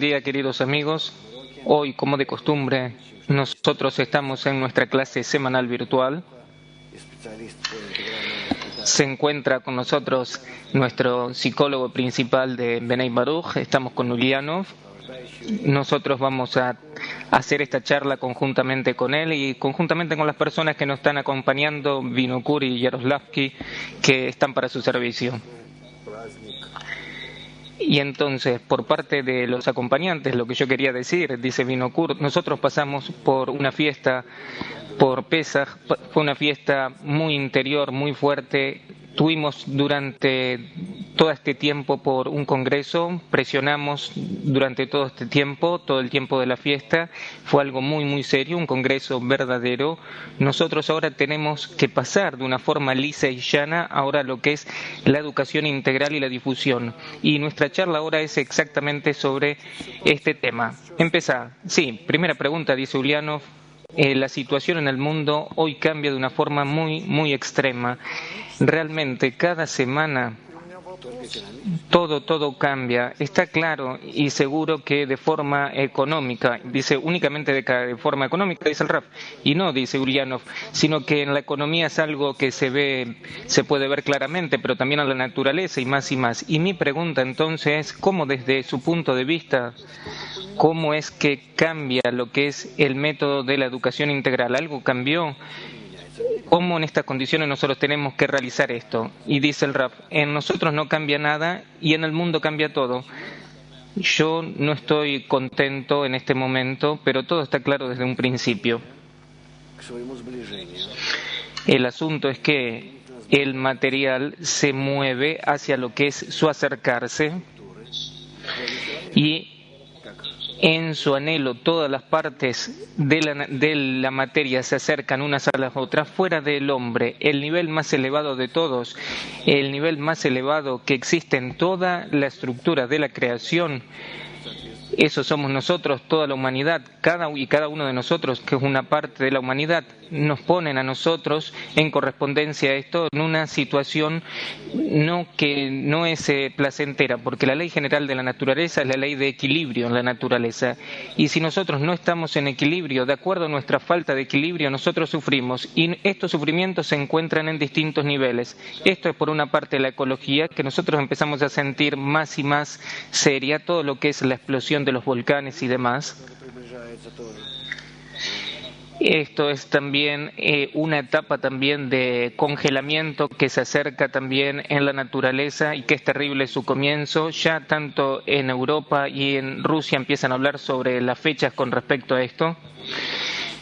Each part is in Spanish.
Día, queridos amigos. Hoy, como de costumbre, nosotros estamos en nuestra clase semanal virtual. Se encuentra con nosotros nuestro psicólogo principal de Benay Baruch. Estamos con Ulianov. Nosotros vamos a hacer esta charla conjuntamente con él y conjuntamente con las personas que nos están acompañando, Vinokur y Yaroslavski, que están para su servicio. Y entonces, por parte de los acompañantes, lo que yo quería decir, dice Vinokur, nosotros pasamos por una fiesta, por Pesach, fue una fiesta muy interior, muy fuerte, Tuvimos durante todo este tiempo por un congreso, presionamos durante todo este tiempo, todo el tiempo de la fiesta, fue algo muy, muy serio, un congreso verdadero. Nosotros ahora tenemos que pasar de una forma lisa y llana ahora lo que es la educación integral y la difusión. Y nuestra charla ahora es exactamente sobre este tema. Empezá. Sí, primera pregunta, dice Uliano. Eh, la situación en el mundo hoy cambia de una forma muy, muy extrema. Realmente cada semana todo, todo cambia. Está claro y seguro que de forma económica, dice únicamente de, forma económica, dice el RAF, y no, dice Ulyanov, sino que en la economía es algo que se ve, se puede ver claramente, pero también en la naturaleza y más y más. Y mi pregunta entonces es, ¿cómo desde su punto de vista, cómo es que cambia lo que es el método de la educación integral? ¿Algo cambió? ¿Cómo en estas condiciones nosotros tenemos que realizar esto? Y dice el RAF, en nosotros no cambia nada y en el mundo cambia todo. Yo no estoy contento en este momento, pero todo está claro desde un principio. El asunto es que el material se mueve hacia lo que es su acercarse y en su anhelo todas las partes de la, de la, materia se acercan unas a las otras, fuera del hombre, el nivel más elevado de todos, el nivel más elevado que existe en toda la estructura de la creación, eso somos nosotros, toda la humanidad, cada y cada uno de nosotros, que es una parte de la humanidad, nos ponen a nosotros en correspondencia a esto en una situación no que no es eh, placentera, porque la ley general de la naturaleza es la ley de equilibrio en la naturaleza. Y si nosotros no estamos en equilibrio, de acuerdo a nuestra falta de equilibrio, nosotros sufrimos. Y estos sufrimientos se encuentran en distintos niveles. Esto es por una parte la ecología, que nosotros empezamos a sentir más y más seria todo lo que es la explosión de los volcanes y demás. Esto es también eh, una etapa también de congelamiento que se acerca también en la naturaleza y que es terrible su comienzo. Ya tanto en Europa y en Rusia empiezan a hablar sobre las fechas con respecto a esto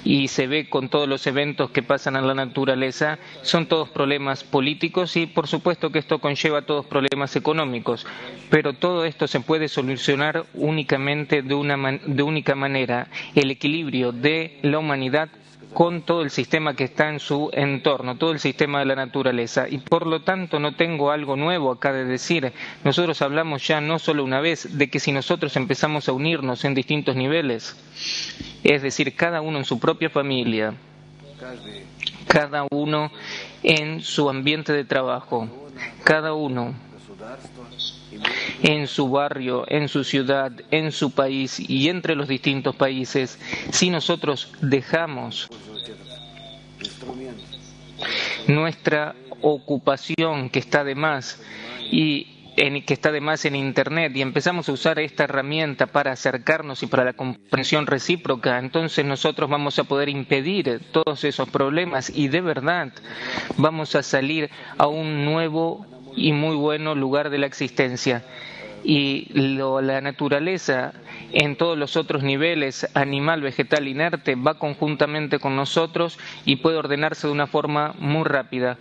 y se ve con todos los eventos que pasan en la naturaleza, son todos problemas políticos y por supuesto que esto conlleva todos problemas económicos, pero todo esto se puede solucionar únicamente de una de única manera, el equilibrio de la humanidad con todo el sistema que está en su entorno, todo el sistema de la naturaleza. Y por lo tanto no tengo algo nuevo acá de decir. Nosotros hablamos ya no solo una vez de que si nosotros empezamos a unirnos en distintos niveles, es decir, cada uno en su propia familia, cada uno en su ambiente de trabajo, cada uno en su barrio, en su ciudad, en su país y entre los distintos países, si nosotros dejamos nuestra ocupación que está de más y que está de más en Internet y empezamos a usar esta herramienta para acercarnos y para la comprensión recíproca, entonces nosotros vamos a poder impedir todos esos problemas y de verdad vamos a salir a un nuevo y muy bueno lugar de la existencia. Y la naturaleza en todos los otros niveles, animal, vegetal, inerte, va conjuntamente con nosotros y puede ordenarse de una forma muy rápida.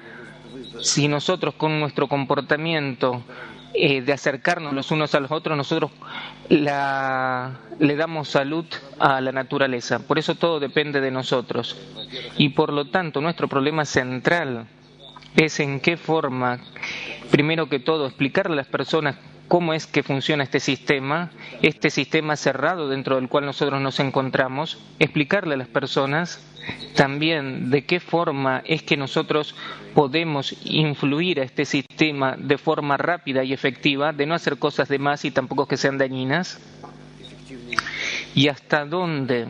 Si nosotros con nuestro comportamiento eh, de acercarnos los unos a los otros, nosotros le damos salud a la naturaleza. Por eso todo depende de nosotros. Y por lo tanto, nuestro problema central es en qué forma, primero que todo, explicarle a las personas cómo es que funciona este sistema, este sistema cerrado dentro del cual nosotros nos encontramos, explicarle a las personas también de qué forma es que nosotros podemos influir a este sistema de forma rápida y efectiva, de no hacer cosas de más y tampoco que sean dañinas, y hasta dónde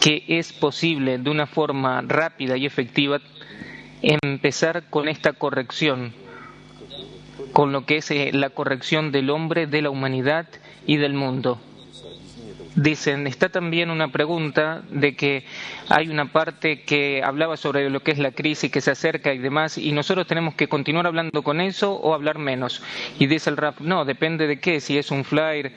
que es posible de una forma rápida y efectiva empezar con esta corrección, con lo que es eh, la corrección del hombre, de la humanidad y del mundo. Dicen, está también una pregunta de que hay una parte que hablaba sobre lo que es la crisis que se acerca y demás, y nosotros tenemos que continuar hablando con eso o hablar menos. Y dice el RAF, no, depende de qué, si es un flyer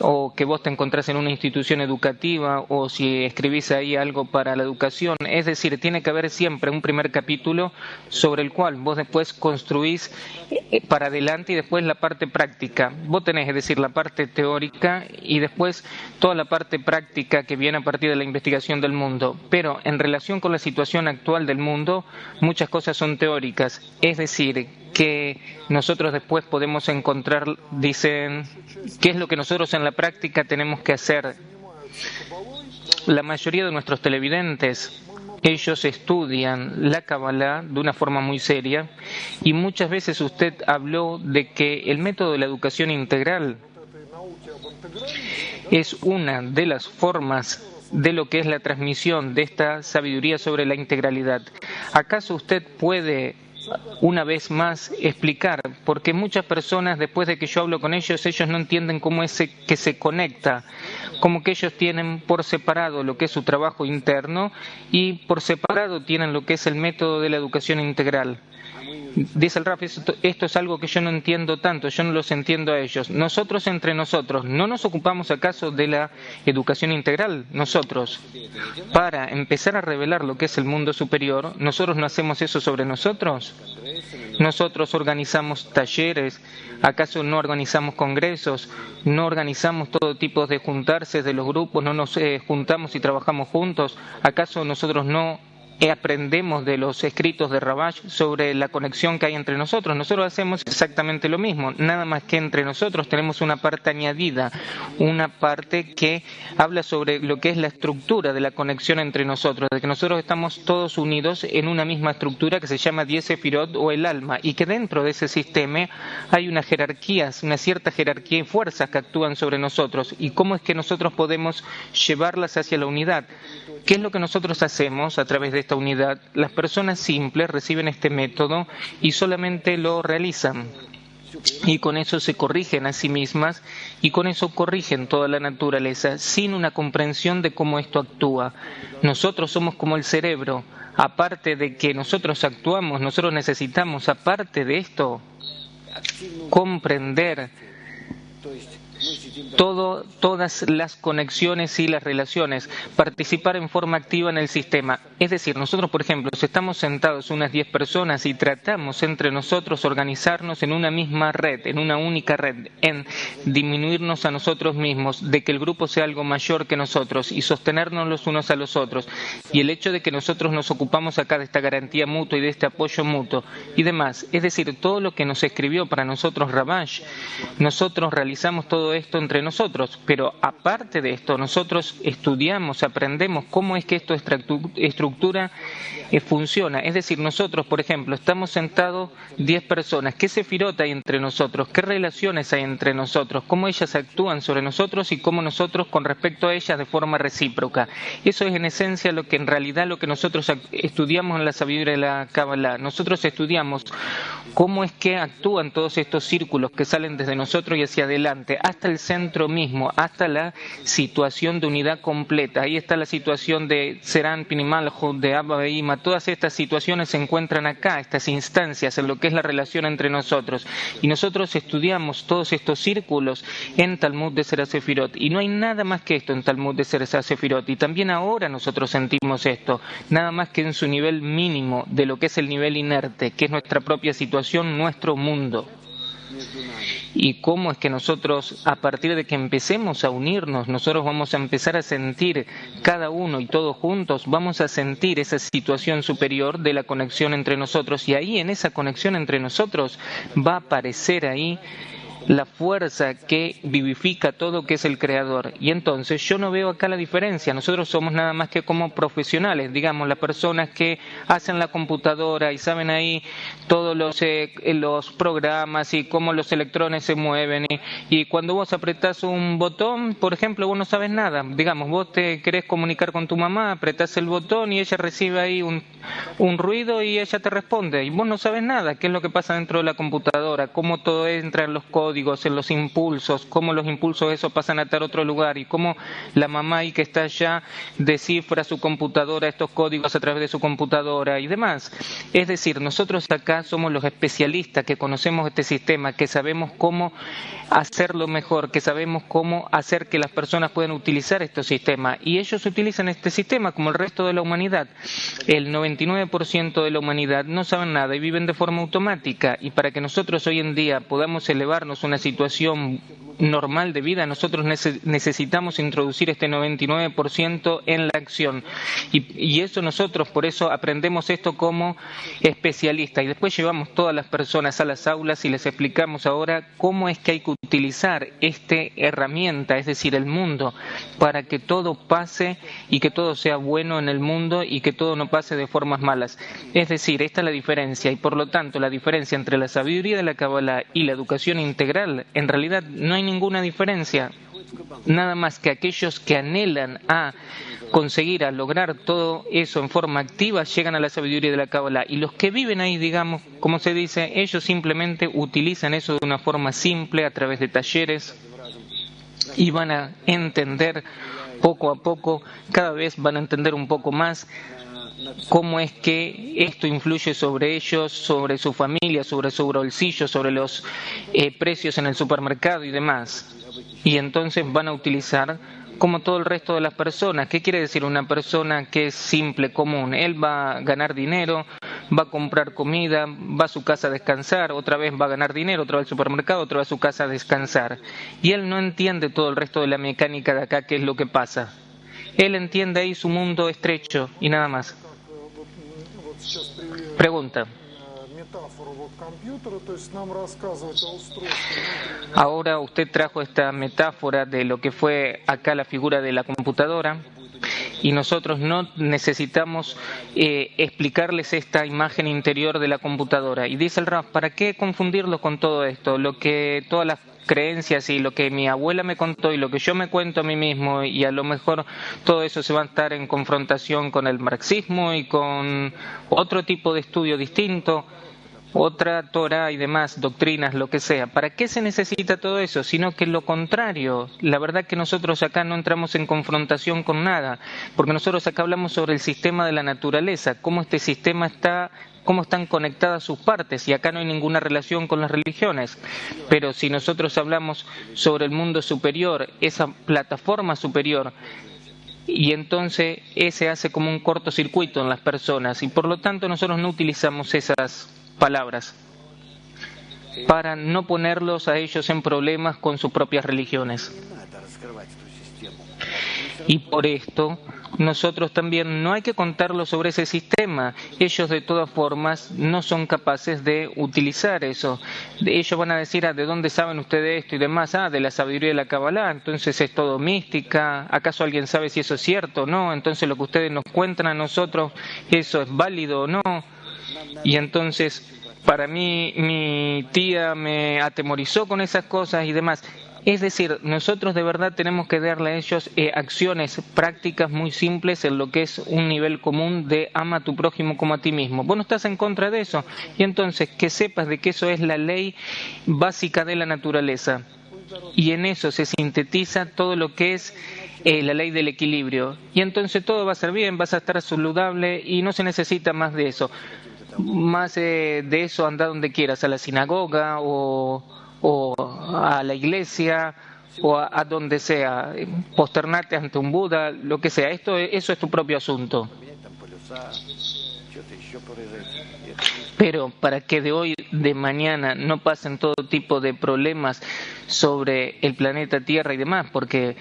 o que vos te encontrás en una institución educativa o si escribís ahí algo para la educación. Es decir, tiene que haber siempre un primer capítulo sobre el cual vos después construís eh, para adelante y después la parte práctica. Vos tenés, es decir, la parte teórica y después toda la parte práctica que viene a partir de la investigación del mundo. Pero en relación con la situación actual del mundo, muchas cosas son teóricas. Es decir, que nosotros después podemos encontrar, dicen, qué es lo que nosotros en la práctica tenemos que hacer. La mayoría de nuestros televidentes, ellos estudian la Kabbalah de una forma muy seria y muchas veces usted habló de que el método de la educación integral es una de las formas de lo que es la transmisión de esta sabiduría sobre la integralidad. ¿Acaso usted puede una vez más explicar, porque muchas personas después de que yo hablo con ellos, ellos no entienden cómo es que se conecta, como que ellos tienen por separado lo que es su trabajo interno y por separado tienen lo que es el método de la educación integral. Dice el Raf, esto, es algo que yo no entiendo tanto, yo no los entiendo a ellos. Nosotros entre nosotros, ¿no nos ocupamos acaso de la educación integral? Nosotros, para empezar a revelar lo que es el mundo superior, ¿nosotros no hacemos eso sobre nosotros? Nosotros organizamos talleres, ¿acaso no organizamos congresos? ¿No organizamos todo tipo de juntarse de los grupos? ¿No nos eh, juntamos y trabajamos juntos? ¿Acaso nosotros no aprendemos de los escritos de Rabash sobre la conexión que hay entre nosotros. Nosotros hacemos exactamente lo mismo, nada más que entre nosotros tenemos una parte añadida, una parte que habla sobre lo que es la estructura de la conexión entre nosotros, de que nosotros estamos todos unidos en una misma estructura que se llama Diesefirot o el alma, y que dentro de ese sistema hay una jerarquía, una cierta jerarquía y fuerzas que actúan sobre nosotros, y cómo es que nosotros podemos llevarlas hacia la unidad. ¿Qué es lo que nosotros hacemos a través de esta unidad? Las personas simples reciben este método y solamente lo realizan. Y con eso se corrigen a sí mismas y con eso corrigen toda la naturaleza sin una comprensión de cómo esto actúa. Nosotros somos como el cerebro. Aparte de que nosotros actuamos, nosotros necesitamos, aparte de esto, comprender todo, todas las conexiones y las relaciones, participar en forma activa en el sistema. Es decir, nosotros, por ejemplo, si estamos sentados unas 10 personas y tratamos entre nosotros organizarnos en una misma red, en una única red, en disminuirnos a nosotros mismos, de que el grupo sea algo mayor que nosotros y sostenernos los unos a los otros, y el hecho de que nosotros nos ocupamos acá de esta garantía mutua y de este apoyo mutuo y demás, es decir, todo lo que nos escribió para nosotros Rabash, nosotros realizamos todo esto entre nosotros. Pero aparte de esto, nosotros estudiamos, aprendemos cómo es que esta estructura funciona. Es decir, nosotros, por ejemplo, estamos sentados 10 personas. ¿Qué sefirota hay entre nosotros? ¿Qué relaciones hay entre nosotros? ¿Cómo ellas actúan sobre nosotros y cómo nosotros con respecto a ellas de forma recíproca? Eso es en esencia lo que en realidad lo que nosotros estudiamos en la sabiduría de la Kabbalah. Nosotros estudiamos cómo es que actúan todos estos círculos que salen desde nosotros y hacia adelante, hasta el centro mismo, hasta la situación de unidad completa. Ahí está la situación de Serán, Pinimaljo, de Abba. Todas estas situaciones se encuentran acá, estas instancias, en lo que es la relación entre nosotros. Y nosotros estudiamos todos estos círculos en Talmud de Serasefirot. Y no hay nada más que esto en Talmud de Serasefirot. Y también ahora nosotros sentimos esto, nada más que en su nivel mínimo de lo que es el nivel inerte, que es nuestra propia situación, nuestro mundo y cómo es que nosotros, a partir de que empecemos a unirnos, nosotros vamos a empezar a sentir cada uno y todos juntos, vamos a sentir esa situación superior de la conexión entre nosotros y ahí en esa conexión entre nosotros va a aparecer ahí la fuerza que vivifica todo que es el creador. Y entonces yo no veo acá la diferencia. Nosotros somos nada más que como profesionales, digamos, las personas que hacen la computadora y saben ahí todos los, eh, los programas y cómo los electrones se mueven. Y, y, cuando vos apretás un botón, por ejemplo, vos no sabes nada. Digamos, vos te querés comunicar con tu mamá, apretás el botón y ella recibe ahí un, un ruido y ella te responde. Y vos no sabes nada, qué es lo que pasa dentro de la computadora, cómo todo entra en los códigos, en los impulsos, cómo los impulsos eso pasan a estar otro lugar y cómo la mamá ahí que está allá descifra su computadora, estos códigos a través de su computadora y demás. Es decir, nosotros acá somos los especialistas que conocemos este sistema, que sabemos cómo hacerlo mejor, que sabemos cómo hacer que las personas puedan utilizar este sistema y ellos utilizan este sistema como el resto de la humanidad. El 99% de la humanidad no saben nada y viven de forma automática y para que nosotros hoy en día podamos elevarnos una situación normal de vida, nosotros necesitamos introducir este 99% en la acción. Y, eso nosotros, por eso aprendemos esto como especialistas. Y después llevamos todas las personas a las aulas y les explicamos ahora cómo es que hay que utilizar esta herramienta, es decir, el mundo, para que todo pase y que todo sea bueno en el mundo y que todo no pase de formas malas. Es decir, esta es la diferencia. Y por lo tanto, la diferencia entre la sabiduría de la Kabbalah y la educación integral, en realidad no hay ninguna diferencia, nada más que aquellos que anhelan a conseguir, a lograr todo eso en forma activa, llegan a la sabiduría de la Kabbalah. Y los que viven ahí, digamos, como se dice, ellos simplemente utilizan eso de una forma simple a través de talleres y van a entender poco a poco, cada vez van a entender un poco más cómo es que esto influye sobre ellos, sobre su familia, sobre su bolsillo, sobre los eh, precios en el supermercado y demás. Y entonces van a utilizar como todo el resto de las personas. ¿Qué quiere decir una persona que es simple, común? Él va a ganar dinero, va a comprar comida, va a su casa a descansar, otra vez va a ganar dinero, otra vez al supermercado, otra vez a su casa a descansar. Y él no entiende todo el resto de la mecánica de acá, qué es lo que pasa. Él entiende ahí su mundo estrecho y nada más. Pregunta. Ahora usted trajo esta metáfora de lo que fue acá la figura de la computadora y nosotros no necesitamos eh, explicarles esta imagen interior de la computadora. Y dice el Raf, ¿para qué confundirlo con todo esto? Lo que todas las creencias y lo que mi abuela me contó y lo que yo me cuento a mí mismo y a lo mejor todo eso se va a estar en confrontación con el marxismo y con otro tipo de estudio distinto otra Torah y demás doctrinas, lo que sea. ¿Para qué se necesita todo eso? Sino que lo contrario. La verdad que nosotros acá no entramos en confrontación con nada, porque nosotros acá hablamos sobre el sistema de la naturaleza, cómo este sistema está cómo están conectadas sus partes y acá no hay ninguna relación con las religiones. Pero si nosotros hablamos sobre el mundo superior, esa plataforma superior, y entonces ese hace como un cortocircuito en las personas y por lo tanto nosotros no utilizamos esas palabras para no ponerlos a ellos en problemas con sus propias religiones. Y por esto nosotros también no hay que contarlo sobre ese sistema. Ellos de todas formas no son capaces de utilizar eso. Ellos van a decir, ah, ¿de dónde saben ustedes esto y demás? Ah, de la sabiduría de la Kabbalah, entonces es todo mística. ¿Acaso alguien sabe si eso es cierto o no? Entonces lo que ustedes nos cuentan a nosotros, ¿eso es válido o no? Y entonces para mí mi tía me atemorizó con esas cosas y demás. Es decir, nosotros de verdad tenemos que darle a ellos eh, acciones prácticas muy simples en lo que es un nivel común de ama a tu prójimo como a ti mismo. Vos no estás en contra de eso. Y entonces que sepas de que eso es la ley básica de la naturaleza. Y en eso se sintetiza todo lo que es eh, la ley del equilibrio. Y entonces todo va a ser bien, vas a estar saludable y no se necesita más de eso. Más eh, de eso anda donde quieras, a la sinagoga o o a la iglesia o a, donde sea, posternarte ante un Buda, lo que sea. Esto, eso es tu propio asunto. Pero para que de hoy, de mañana, no pasen todo tipo de problemas sobre el planeta Tierra y demás, porque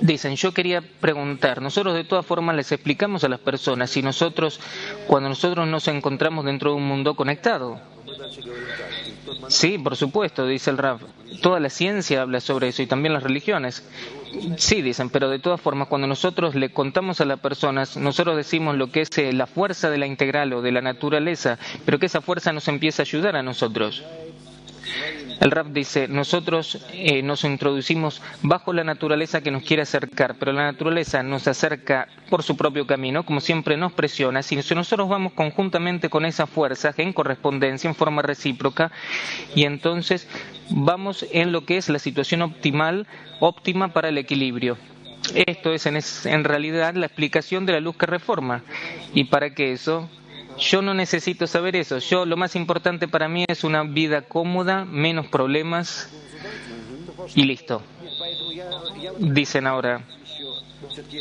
Dicen, yo quería preguntar, nosotros de todas formas les explicamos a las personas si nosotros, cuando nosotros nos encontramos dentro de un mundo conectado. Sí, por supuesto, dice el Rab. Toda la ciencia habla sobre eso y también las religiones. Sí, dicen, pero de todas formas, cuando nosotros le contamos a las personas, nosotros decimos lo que es eh, la fuerza de la integral o de la naturaleza, pero que esa fuerza nos empieza a ayudar a nosotros. El rap dice, nosotros eh, nos introducimos bajo la naturaleza que nos quiere acercar, pero la naturaleza nos acerca por su propio camino, como siempre nos presiona. Si nosotros vamos conjuntamente con esa fuerza, en correspondencia, en forma recíproca, y entonces vamos en lo que es la situación optimal, óptima para el equilibrio. Esto es en, en realidad la explicación de la luz que reforma. Y para que eso yo no necesito saber eso. Yo lo más importante para mí es una vida cómoda, menos problemas y listo. Dicen ahora,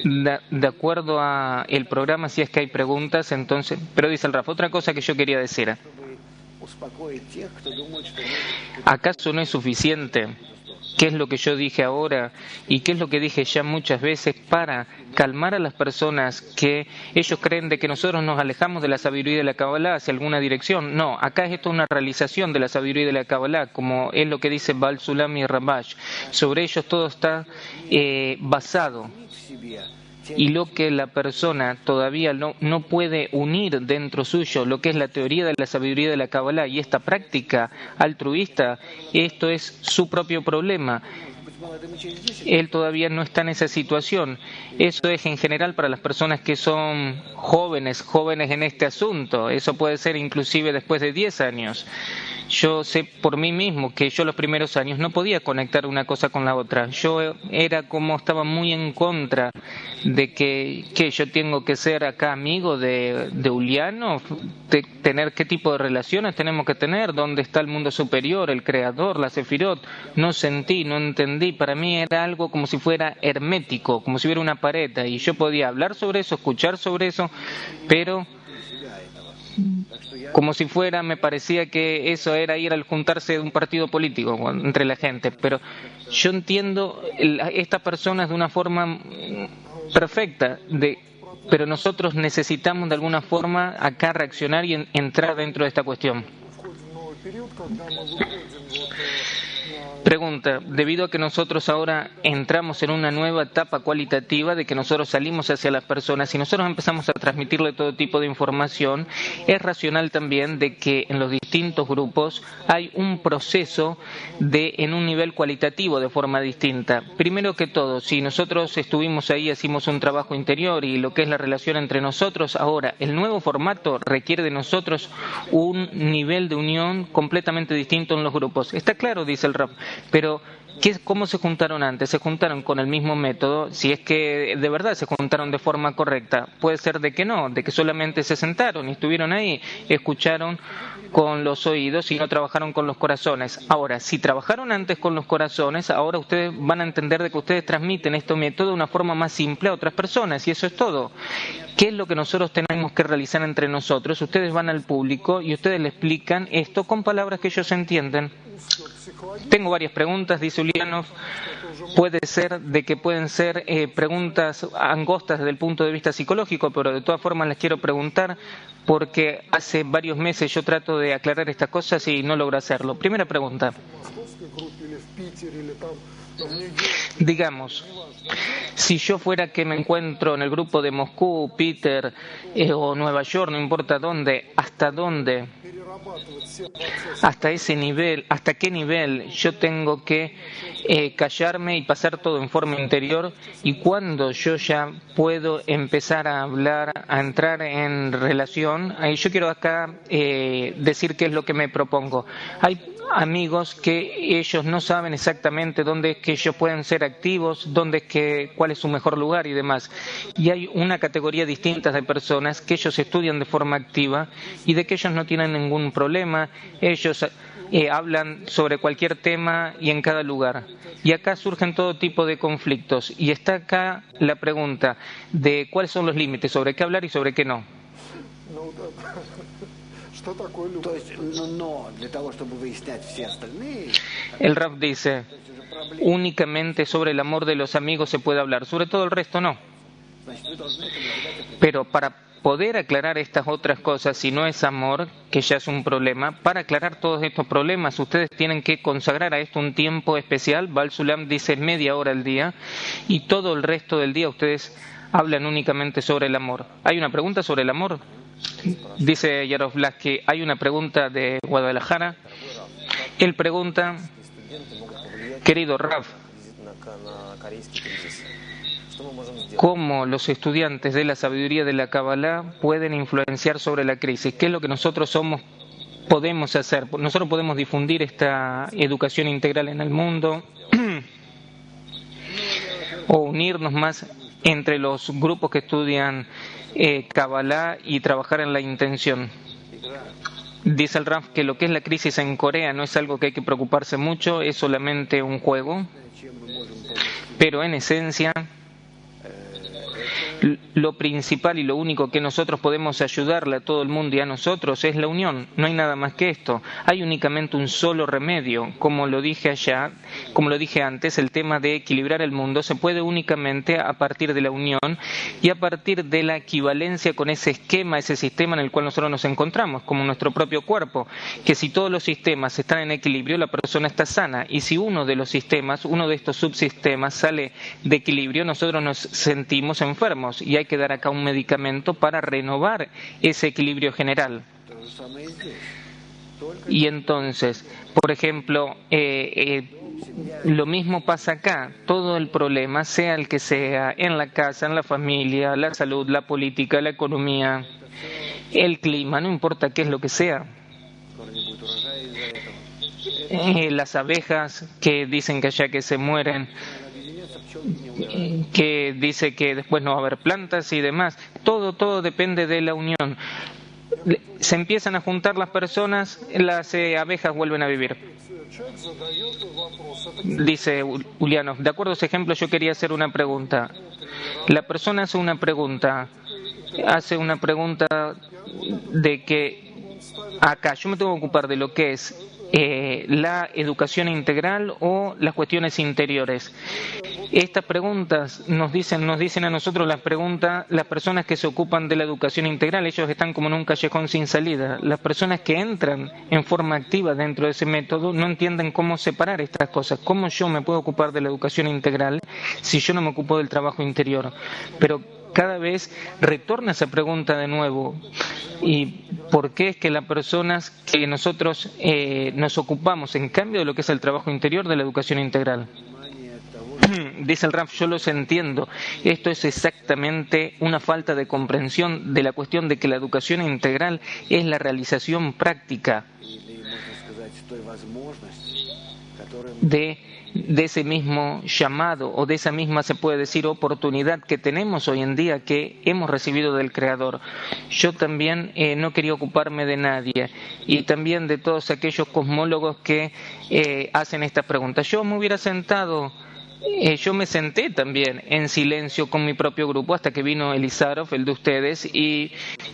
de, acuerdo a el programa, si es que hay preguntas, entonces, pero dice el Rafa, otra cosa que yo quería decir. ¿Acaso no es suficiente qué es lo que yo dije ahora y qué es lo que dije ya muchas veces para calmar a las personas que ellos creen de que nosotros nos alejamos de la sabiduría de la Kabbalah hacia alguna dirección. No, acá es esto una realización de la sabiduría de la Kabbalah, como es lo que dice Bal Sulam y Rabash. Sobre ellos todo está eh, basado y lo que la persona todavía no, no, puede unir dentro suyo, lo que es la teoría de la sabiduría de la Kabbalah y esta práctica altruista, esto es su propio problema. Él todavía no está en esa situación. Eso es en general para las personas que son jóvenes, jóvenes en este asunto. Eso puede ser inclusive después de 10 años. Yo sé por mí mismo que yo los primeros años no podía conectar una cosa con la otra. Yo era como estaba muy en contra de que, que yo tengo que ser acá amigo de, de Uliano, de tener qué tipo de relaciones tenemos que tener, dónde está el mundo superior, el creador, la Sefirot. No sentí, no entendí. Para mí era algo como si fuera hermético, como si hubiera una pared y yo podía hablar sobre eso, escuchar sobre eso, pero como si fuera, me parecía que eso era ir al juntarse de un partido político entre la gente, pero yo entiendo estas personas de una forma perfecta, de, pero nosotros necesitamos de alguna forma acá reaccionar y entrar dentro de esta cuestión. Pregunta, debido a que nosotros ahora entramos en una nueva etapa cualitativa de que nosotros salimos hacia las personas y nosotros empezamos a transmitirle todo tipo de información, es racional también de que en los distintos grupos hay un proceso de en un nivel cualitativo de forma distinta. Primero que todo, si nosotros estuvimos ahí, hicimos un trabajo interior y lo que es la relación entre nosotros, ahora el nuevo formato requiere de nosotros un nivel de unión completamente distinto en los grupos. Está claro, dice el RAP, pero, ¿cómo se juntaron antes? ¿Se juntaron con el mismo método? Si es que de verdad se juntaron de forma correcta. Puede ser de que no, de que solamente se sentaron y estuvieron ahí, escucharon con los oídos y no trabajaron con los corazones. Ahora, si trabajaron antes con los corazones, ahora ustedes van a entender de que ustedes transmiten este método de una forma más simple a otras personas y eso es todo. ¿Qué es lo que nosotros tenemos que realizar entre nosotros? Ustedes van al público y ustedes le explican esto con palabras que ellos entienden. Tengo varias preguntas, dice Ulianov. Puede ser de que pueden ser eh, preguntas angostas desde el punto de vista psicológico, pero de todas formas les quiero preguntar porque hace varios meses yo trato de aclarar estas cosas y no logro hacerlo. Primera pregunta. Digamos, si yo fuera que me encuentro en el grupo de Moscú, Peter eh, o Nueva York, no importa dónde, hasta dónde, hasta ese nivel, hasta qué nivel yo tengo que eh, callarme y pasar todo en forma interior y cuando yo ya puedo empezar a hablar, a entrar en relación, yo quiero acá eh, decir qué es lo que me propongo. Hay amigos que ellos no saben exactamente dónde es que ellos pueden ser activos, dónde es que, cuál es su mejor lugar y demás. Y hay una categoría distinta de personas que ellos estudian de forma activa y de que ellos no tienen ningún problema, ellos eh, hablan sobre cualquier tema y en cada lugar. Y acá surgen todo tipo de conflictos. Y está acá la pregunta de cuáles son los límites, sobre qué hablar y sobre qué no. El Rab dice, únicamente sobre el amor de los amigos se puede hablar, sobre todo el resto no. Pero para poder aclarar estas otras cosas, si no es amor, que ya es un problema, para aclarar todos estos problemas, ustedes tienen que consagrar a esto un tiempo especial. Balsulam dice media hora al día y todo el resto del día ustedes hablan únicamente sobre el amor. ¿Hay una pregunta sobre el amor? Dice Yaroslav que hay una pregunta de Guadalajara. Él pregunta, querido Raf, cómo los estudiantes de la sabiduría de la Kabbalah pueden influenciar sobre la crisis. ¿Qué es lo que nosotros somos, podemos hacer? Nosotros podemos difundir esta educación integral en el mundo o unirnos más entre los grupos que estudian eh, Kabbalah y trabajar en la intención. Dice el Raf que lo que es la crisis en Corea no es algo que hay que preocuparse mucho, es solamente un juego, pero en esencia lo principal y lo único que nosotros podemos ayudarle a todo el mundo y a nosotros es la unión. No hay nada más que esto. Hay únicamente un solo remedio. Como lo dije allá, como lo dije antes, el tema de equilibrar el mundo se puede únicamente a partir de la unión y a partir de la equivalencia con ese esquema, ese sistema en el cual nosotros nos encontramos, como nuestro propio cuerpo. Que si todos los sistemas están en equilibrio, la persona está sana. Y si uno de los sistemas, uno de estos subsistemas sale de equilibrio, nosotros nos sentimos enfermos y hay que dar acá un medicamento para renovar ese equilibrio general. Y entonces, por ejemplo, eh, eh, lo mismo pasa acá. Todo el problema, sea el que sea, en la casa, en la familia, la salud, la política, la economía, el clima, no importa qué es lo que sea. Eh, las abejas que dicen que allá que se mueren, que dice que después no va a haber plantas y demás. Todo, todo depende de la unión. Se empiezan a juntar las personas, las eh, abejas vuelven a vivir. Dice Juliano, de acuerdo a ese ejemplo yo quería hacer una pregunta. La persona hace una pregunta, hace una pregunta de que acá yo me tengo que ocupar de lo que es eh, la educación integral o las cuestiones interiores. Estas preguntas nos dicen, nos dicen a nosotros las preguntas, las personas que se ocupan de la educación integral, ellos están como en un callejón sin salida. Las personas que entran en forma activa dentro de ese método no entienden cómo separar estas cosas. ¿Cómo yo me puedo ocupar de la educación integral si yo no me ocupo del trabajo interior? Pero cada vez retorna esa pregunta de nuevo. ¿Y por qué es que las personas que nosotros eh, nos ocupamos, en cambio de lo que es el trabajo interior, de la educación integral? dice el Raf, yo los entiendo. Esto es exactamente una falta de comprensión de la cuestión de que la educación integral es la realización práctica de, de ese mismo llamado o de esa misma, se puede decir, oportunidad que tenemos hoy en día que hemos recibido del Creador. Yo también eh, no quería ocuparme de nadie y también de todos aquellos cosmólogos que eh, hacen esta pregunta. Yo me hubiera sentado eh, yo me senté también en silencio con mi propio grupo hasta que vino Elizarov, el de ustedes, y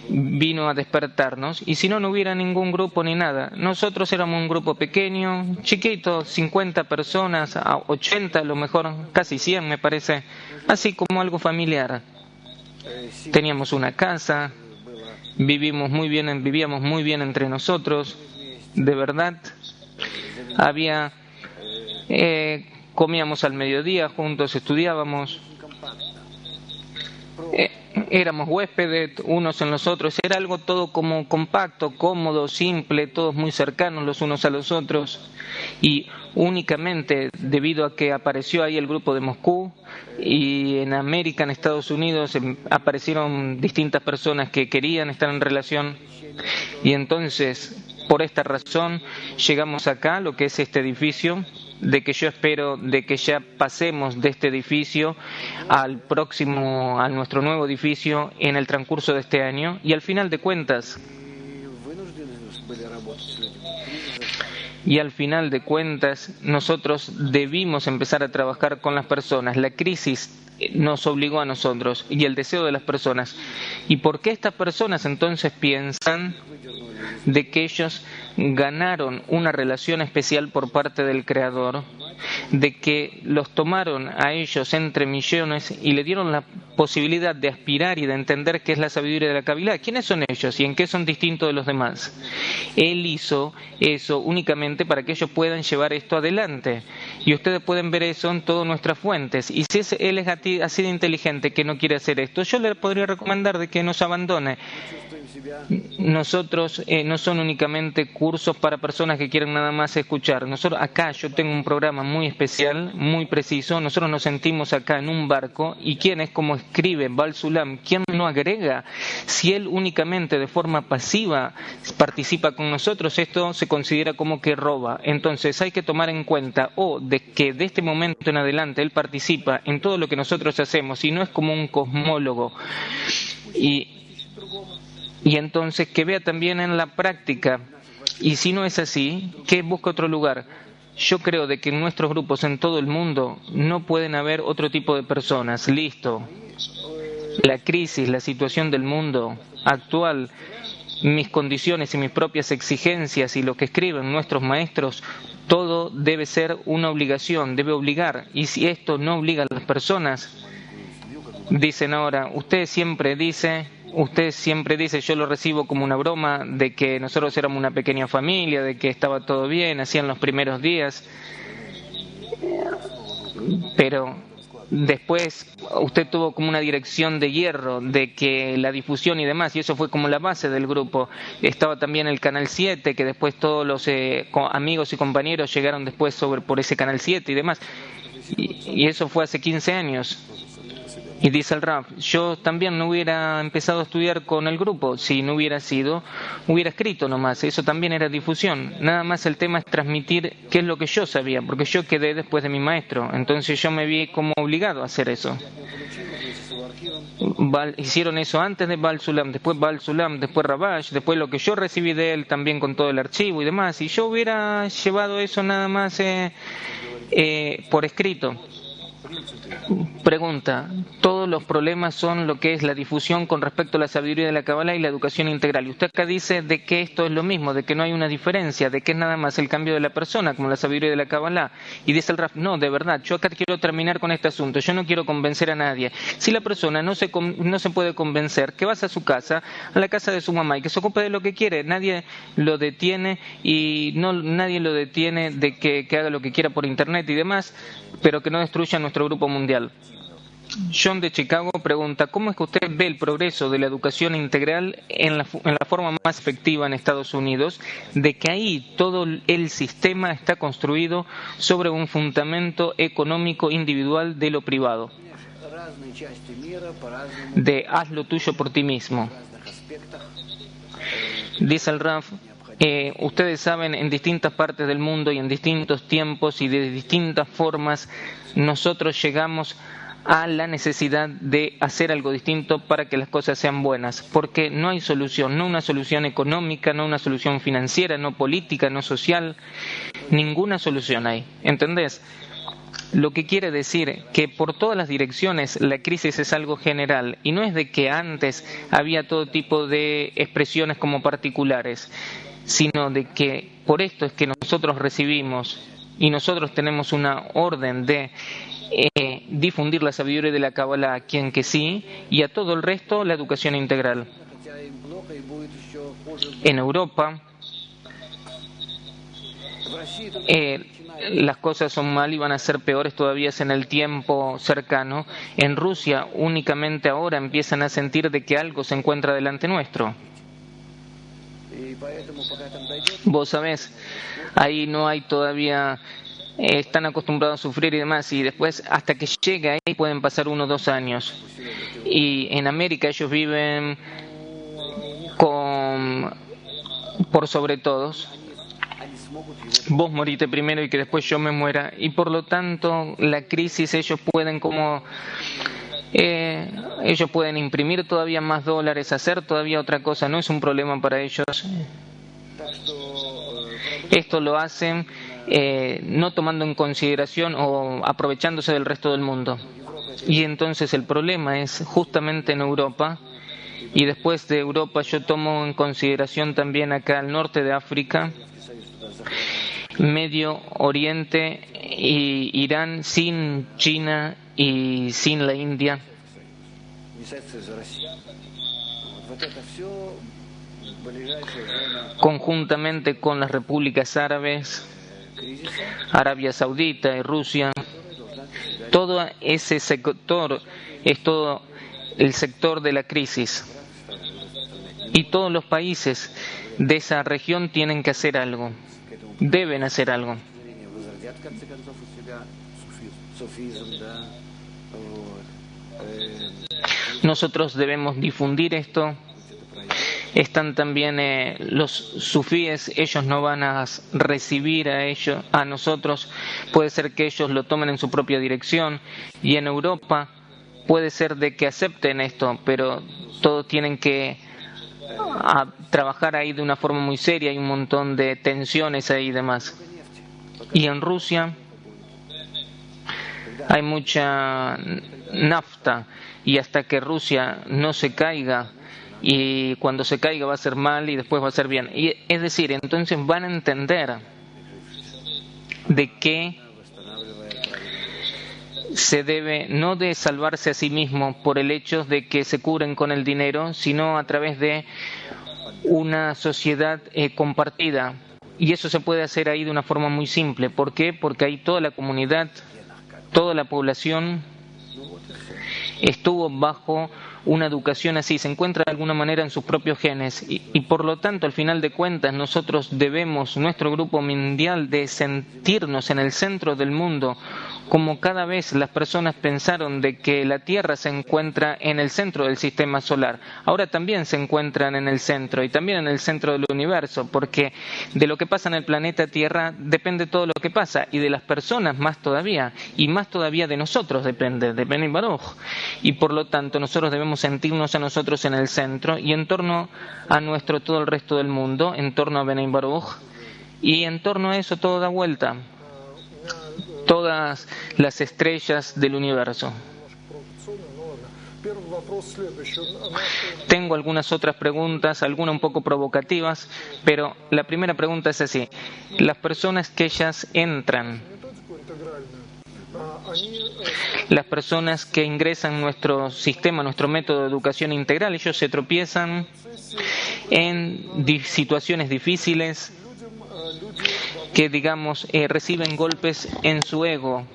vino a despertarnos. Y si no, no hubiera ningún grupo ni nada. Nosotros éramos un grupo pequeño, chiquito, 50 personas, a 80 a lo mejor, casi 100 me parece, así como algo familiar. Teníamos una casa, vivimos muy bien, vivíamos muy bien entre nosotros, de verdad. Había eh, comíamos al mediodía juntos, estudiábamos, eh, éramos huéspedes unos en los otros, era algo todo como compacto, cómodo, simple, todos muy cercanos los unos a los otros. Y únicamente debido a que apareció ahí el grupo de Moscú y en América, en Estados Unidos, em, aparecieron distintas personas que querían estar en relación. Y entonces por esta razón llegamos acá, lo que es este edificio, de que yo espero de que ya pasemos de este edificio al próximo, a nuestro nuevo edificio en el transcurso de este año y al final de cuentas y al final de cuentas nosotros debimos empezar a trabajar con las personas. La crisis nos obligó a nosotros y el deseo de las personas. ¿Y por qué estas personas entonces piensan de que ellos ganaron una relación especial por parte del Creador, de que los tomaron a ellos entre millones y le dieron la posibilidad de aspirar y de entender qué es la sabiduría de la Kabbalah. ¿Quiénes son ellos y en qué son distintos de los demás? Él hizo eso únicamente para que ellos puedan llevar esto adelante. Y ustedes pueden ver eso en todas nuestras fuentes. Y si él es así de inteligente que no quiere hacer esto, yo le podría recomendar de que nos abandone nosotros eh, no son únicamente cursos para personas que quieren nada más escuchar. Nosotros acá yo tengo un programa muy especial, muy preciso. Nosotros nos sentimos acá en un barco y quién es como escribe Bal Sulam, quién no agrega. Si él únicamente de forma pasiva participa con nosotros, esto se considera como que roba. Entonces hay que tomar en cuenta o de que de este momento en adelante él participa en todo lo que nosotros hacemos y no es como un cosmólogo. Y y entonces que vea también en la práctica. Y si no es así, que busque otro lugar. Yo creo de que en nuestros grupos en todo el mundo no pueden haber otro tipo de personas. Listo. La crisis, la situación del mundo actual, mis condiciones y mis propias exigencias y lo que escriben nuestros maestros, todo debe ser una obligación, debe obligar. Y si esto no obliga a las personas, dicen ahora, usted siempre dice usted siempre dice, yo lo recibo como una broma, de que nosotros éramos una pequeña familia, de que estaba todo bien, hacían los primeros días, pero después usted tuvo como una dirección de hierro, de que la difusión y demás, y eso fue como la base del grupo. Estaba también el Canal 7, que después todos los eh, amigos y compañeros llegaron después sobre, por ese Canal 7 y demás. Y, eso fue hace 15 años. Y dice el Raf, yo también no hubiera empezado a estudiar con el grupo si no hubiera sido, hubiera escrito nomás, eso también era difusión. Nada más el tema es transmitir qué es lo que yo sabía, porque yo quedé después de mi maestro, entonces yo me vi como obligado a hacer eso. hicieron eso antes de Bal Sulam, después Bal Sulam, después Rabash, después lo que yo recibí de él también con todo el archivo y demás, y yo hubiera llevado eso nada más eh, eh, por escrito. Pregunta, todos los problemas son lo que es la difusión con respecto a la sabiduría de la Kabbalah y la educación integral. Y usted acá dice de que esto es lo mismo, de que no hay una diferencia, de que es nada más el cambio de la persona, como la sabiduría de la Kabbalah. Y dice el Raf, no, de verdad, yo acá quiero terminar con este asunto, yo no quiero convencer a nadie. Si la persona no se, no se puede convencer, que vas a su casa, a la casa de su mamá y que se ocupe de lo que quiere, nadie lo detiene y no, nadie lo detiene de que, que haga lo que quiera por internet y demás, pero que no destruya grupo mundial. John de Chicago pregunta, ¿cómo es que usted ve el progreso de la educación integral en la, en la, forma más efectiva en Estados Unidos, de que ahí todo el sistema está construido sobre un fundamento económico individual de lo privado? De haz lo tuyo por ti mismo. Dice el Raf, eh, ustedes saben, en distintas partes del mundo y en distintos tiempos y de distintas formas, nosotros llegamos a la necesidad de hacer algo distinto para que las cosas sean buenas, porque no hay solución, no una solución económica, no una solución financiera, no política, no social, ninguna solución hay, ¿entendés? Lo que quiere decir que por todas las direcciones la crisis es algo general y no es de que antes había todo tipo de expresiones como particulares, sino de que por esto es que nosotros recibimos y nosotros tenemos una orden de eh, difundir la sabiduría de la Kabbalah a quien que sí y a todo el resto la educación integral. En Europa eh, las cosas son mal y van a ser peores todavía en el tiempo cercano. En Rusia únicamente ahora empiezan a sentir de que algo se encuentra delante nuestro. Vos sabés, ahí no hay todavía eh, están acostumbrados a sufrir y demás, y después hasta que llegue ahí pueden pasar uno o dos años. Y en América ellos viven con por sobre todos. Vos morite primero y que después yo me muera. Y por lo tanto, la crisis ellos pueden como eh, ellos pueden imprimir todavía más dólares, hacer todavía otra cosa, no es un problema para ellos. Esto lo hacen eh, no tomando en consideración o aprovechándose del resto del mundo. Y entonces el problema es justamente en Europa Y después de Europa yo tomo en consideración también acá el norte de África, Medio Oriente y Irán sin China y sin la India. Conjuntamente con las repúblicas árabes, Arabia Saudita y Rusia, todo ese sector es todo el sector de la crisis. Y todos los países de esa región tienen que hacer algo, deben hacer algo. Nosotros debemos difundir esto. Están también eh, los sufíes, ellos no van a recibir a ellos, a nosotros. Puede ser que ellos lo tomen en su propia dirección. Y en Europa puede ser de que acepten esto, pero todos tienen que trabajar ahí de una forma muy seria. Hay un montón de tensiones ahí y demás. Y en Rusia hay mucha nafta y hasta que Rusia no se caiga y cuando se caiga va a ser mal y después va a ser bien. Y es decir, entonces van a entender de que se debe no de salvarse a sí mismo por el hecho de que se cubren con el dinero, sino a través de una sociedad eh, compartida. Y eso se puede hacer ahí de una forma muy simple. ¿Por qué? Porque ahí toda la comunidad, toda la población estuvo bajo una educación así, se encuentra de alguna manera en sus propios genes. Y, por lo tanto al final de cuentas nosotros debemos, nuestro grupo mundial, de sentirnos en el centro del mundo como cada vez las personas pensaron de que la Tierra se encuentra en el centro del sistema solar, ahora también se encuentran en el centro y también en el centro del universo, porque de lo que pasa en el planeta Tierra depende todo lo que pasa y de las personas más todavía y más todavía de nosotros depende, de Ben Baruch. Y por lo tanto nosotros debemos sentirnos a nosotros en el centro y en torno a nuestro todo el resto del mundo, en torno a Ben Baruch y en torno a eso todo da vuelta todas las estrellas del universo. Tengo algunas otras preguntas, algunas un poco provocativas, pero la primera pregunta es así. Las personas que ellas entran, las personas que ingresan nuestro sistema, nuestro método de educación integral, ellos se tropiezan en situaciones difíciles, que, digamos, eh, reciben golpes en su ego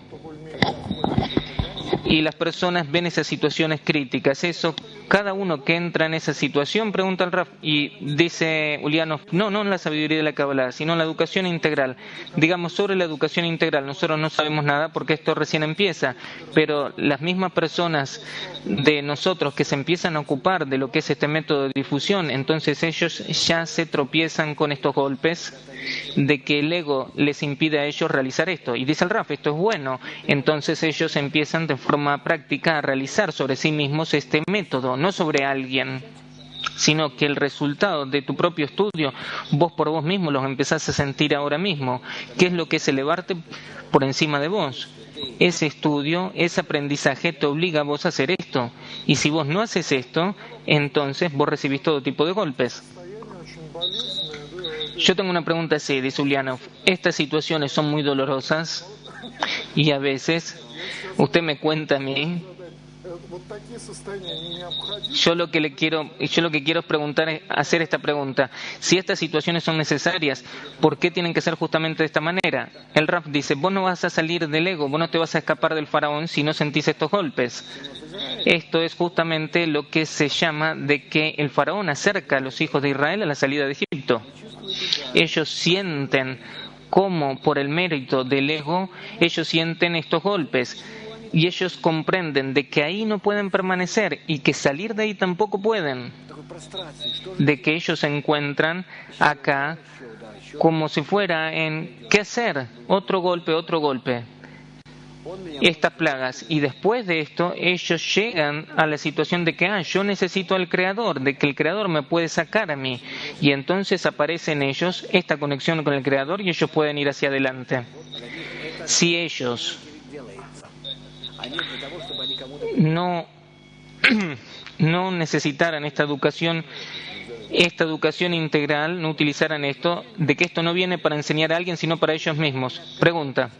y las personas ven esas situaciones críticas. Eso, cada uno que entra en esa situación pregunta al Raf y dice Ulianov, no, no en la sabiduría de la Kabbalah, sino en la educación integral. Digamos, sobre la educación integral, nosotros no sabemos nada porque esto recién empieza, pero las mismas personas de nosotros que se empiezan a ocupar de lo que es este método de difusión, entonces ellos ya se tropiezan con estos golpes de que el ego les impide a ellos realizar esto. Y dice el Raf, esto es bueno. Entonces ellos empiezan de forma práctica a realizar sobre sí mismos este método, no sobre alguien sino que el resultado de tu propio estudio, vos por vos mismo los empezás a sentir ahora mismo. ¿Qué es lo que es elevarte por encima de vos? Ese estudio, ese aprendizaje te obliga a vos a hacer esto. Y si vos no haces esto, entonces vos recibís todo tipo de golpes. Yo tengo una pregunta así, dice Ulianov. Estas situaciones son muy dolorosas y a veces usted me cuenta a mí. Yo lo que le quiero, yo lo que quiero preguntar, es hacer esta pregunta. Si estas situaciones son necesarias, ¿por qué tienen que ser justamente de esta manera? El Raf dice, vos no vas a salir del ego, vos no te vas a escapar del faraón si no sentís estos golpes. Esto es justamente lo que se llama de que el faraón acerca a los hijos de Israel a la salida de Egipto ellos sienten cómo por el mérito del ego ellos sienten estos golpes y ellos comprenden de que ahí no pueden permanecer y que salir de ahí tampoco pueden, de que ellos se encuentran acá como si fuera en qué hacer, otro golpe, otro golpe estas plagas. Y después de esto, ellos llegan a la situación de que, ah, yo necesito al Creador, de que el Creador me puede sacar a mí. Y entonces aparece en ellos esta conexión con el Creador y ellos pueden ir hacia adelante. Si ellos no no necesitaran esta educación esta educación integral, no utilizaran esto, de que esto no viene para enseñar a alguien, sino para ellos mismos. Pregunta.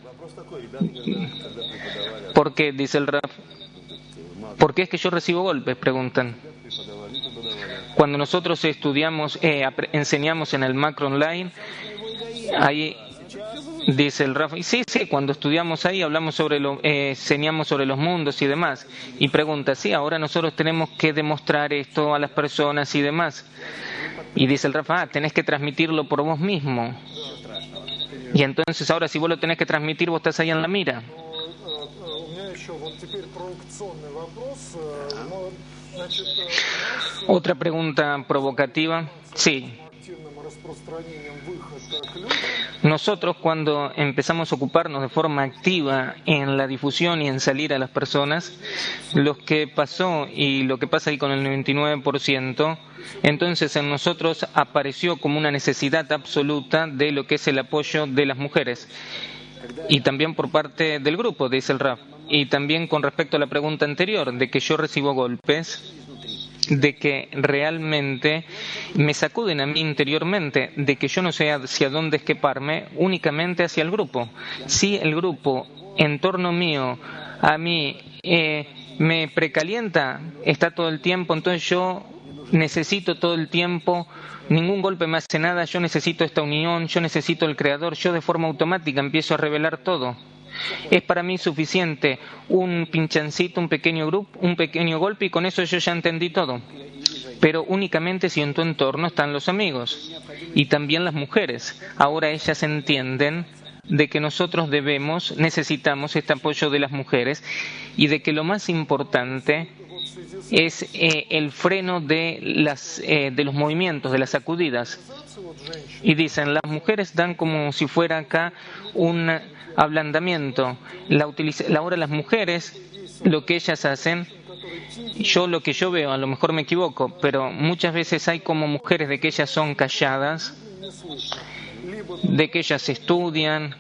¿Por qué? Dice el Raf. ¿Por qué es que yo recibo golpes? Preguntan. Cuando nosotros estudiamos, eh, enseñamos en el macro online, ahí dice el Rafa, sí, sí, cuando estudiamos ahí hablamos sobre lo, eh, enseñamos sobre los mundos y demás. Y pregunta, sí, ahora nosotros tenemos que demostrar esto a las personas y demás. Y dice el Rafa, ah, tenés que transmitirlo por vos mismo. Y entonces ahora si vos lo tenés que transmitir, vos estás ahí en la mira. Otra pregunta provocativa. Sí. Nosotros cuando empezamos a ocuparnos de forma activa en la difusión y en salir a las personas, lo que pasó y lo que pasa ahí con el 99%, entonces en nosotros apareció como una necesidad absoluta de lo que es el apoyo de las mujeres y también por parte del grupo, dice el RAF. Y también con respecto a la pregunta anterior, de que yo recibo golpes, de que realmente me sacuden a mí interiormente, de que yo no sé hacia dónde escaparme, únicamente hacia el grupo. Si el grupo en torno mío a mí eh, me precalienta, está todo el tiempo, entonces yo necesito todo el tiempo, ningún golpe me hace nada, yo necesito esta unión, yo necesito el creador, yo de forma automática empiezo a revelar todo. Es para mí suficiente un pinchancito, un pequeño grupo, un pequeño golpe y con eso yo ya entendí todo. Pero únicamente si en tu entorno están los amigos y también las mujeres. Ahora ellas entienden de que nosotros debemos, necesitamos este apoyo de las mujeres y de que lo más importante es eh, el freno de, las, eh, de los movimientos, de las sacudidas. Y dicen, las mujeres dan como si fuera acá un ablandamiento. La, ahora las mujeres, lo que ellas hacen, yo lo que yo veo, a lo mejor me equivoco, pero muchas veces hay como mujeres de que ellas son calladas, de que ellas estudian,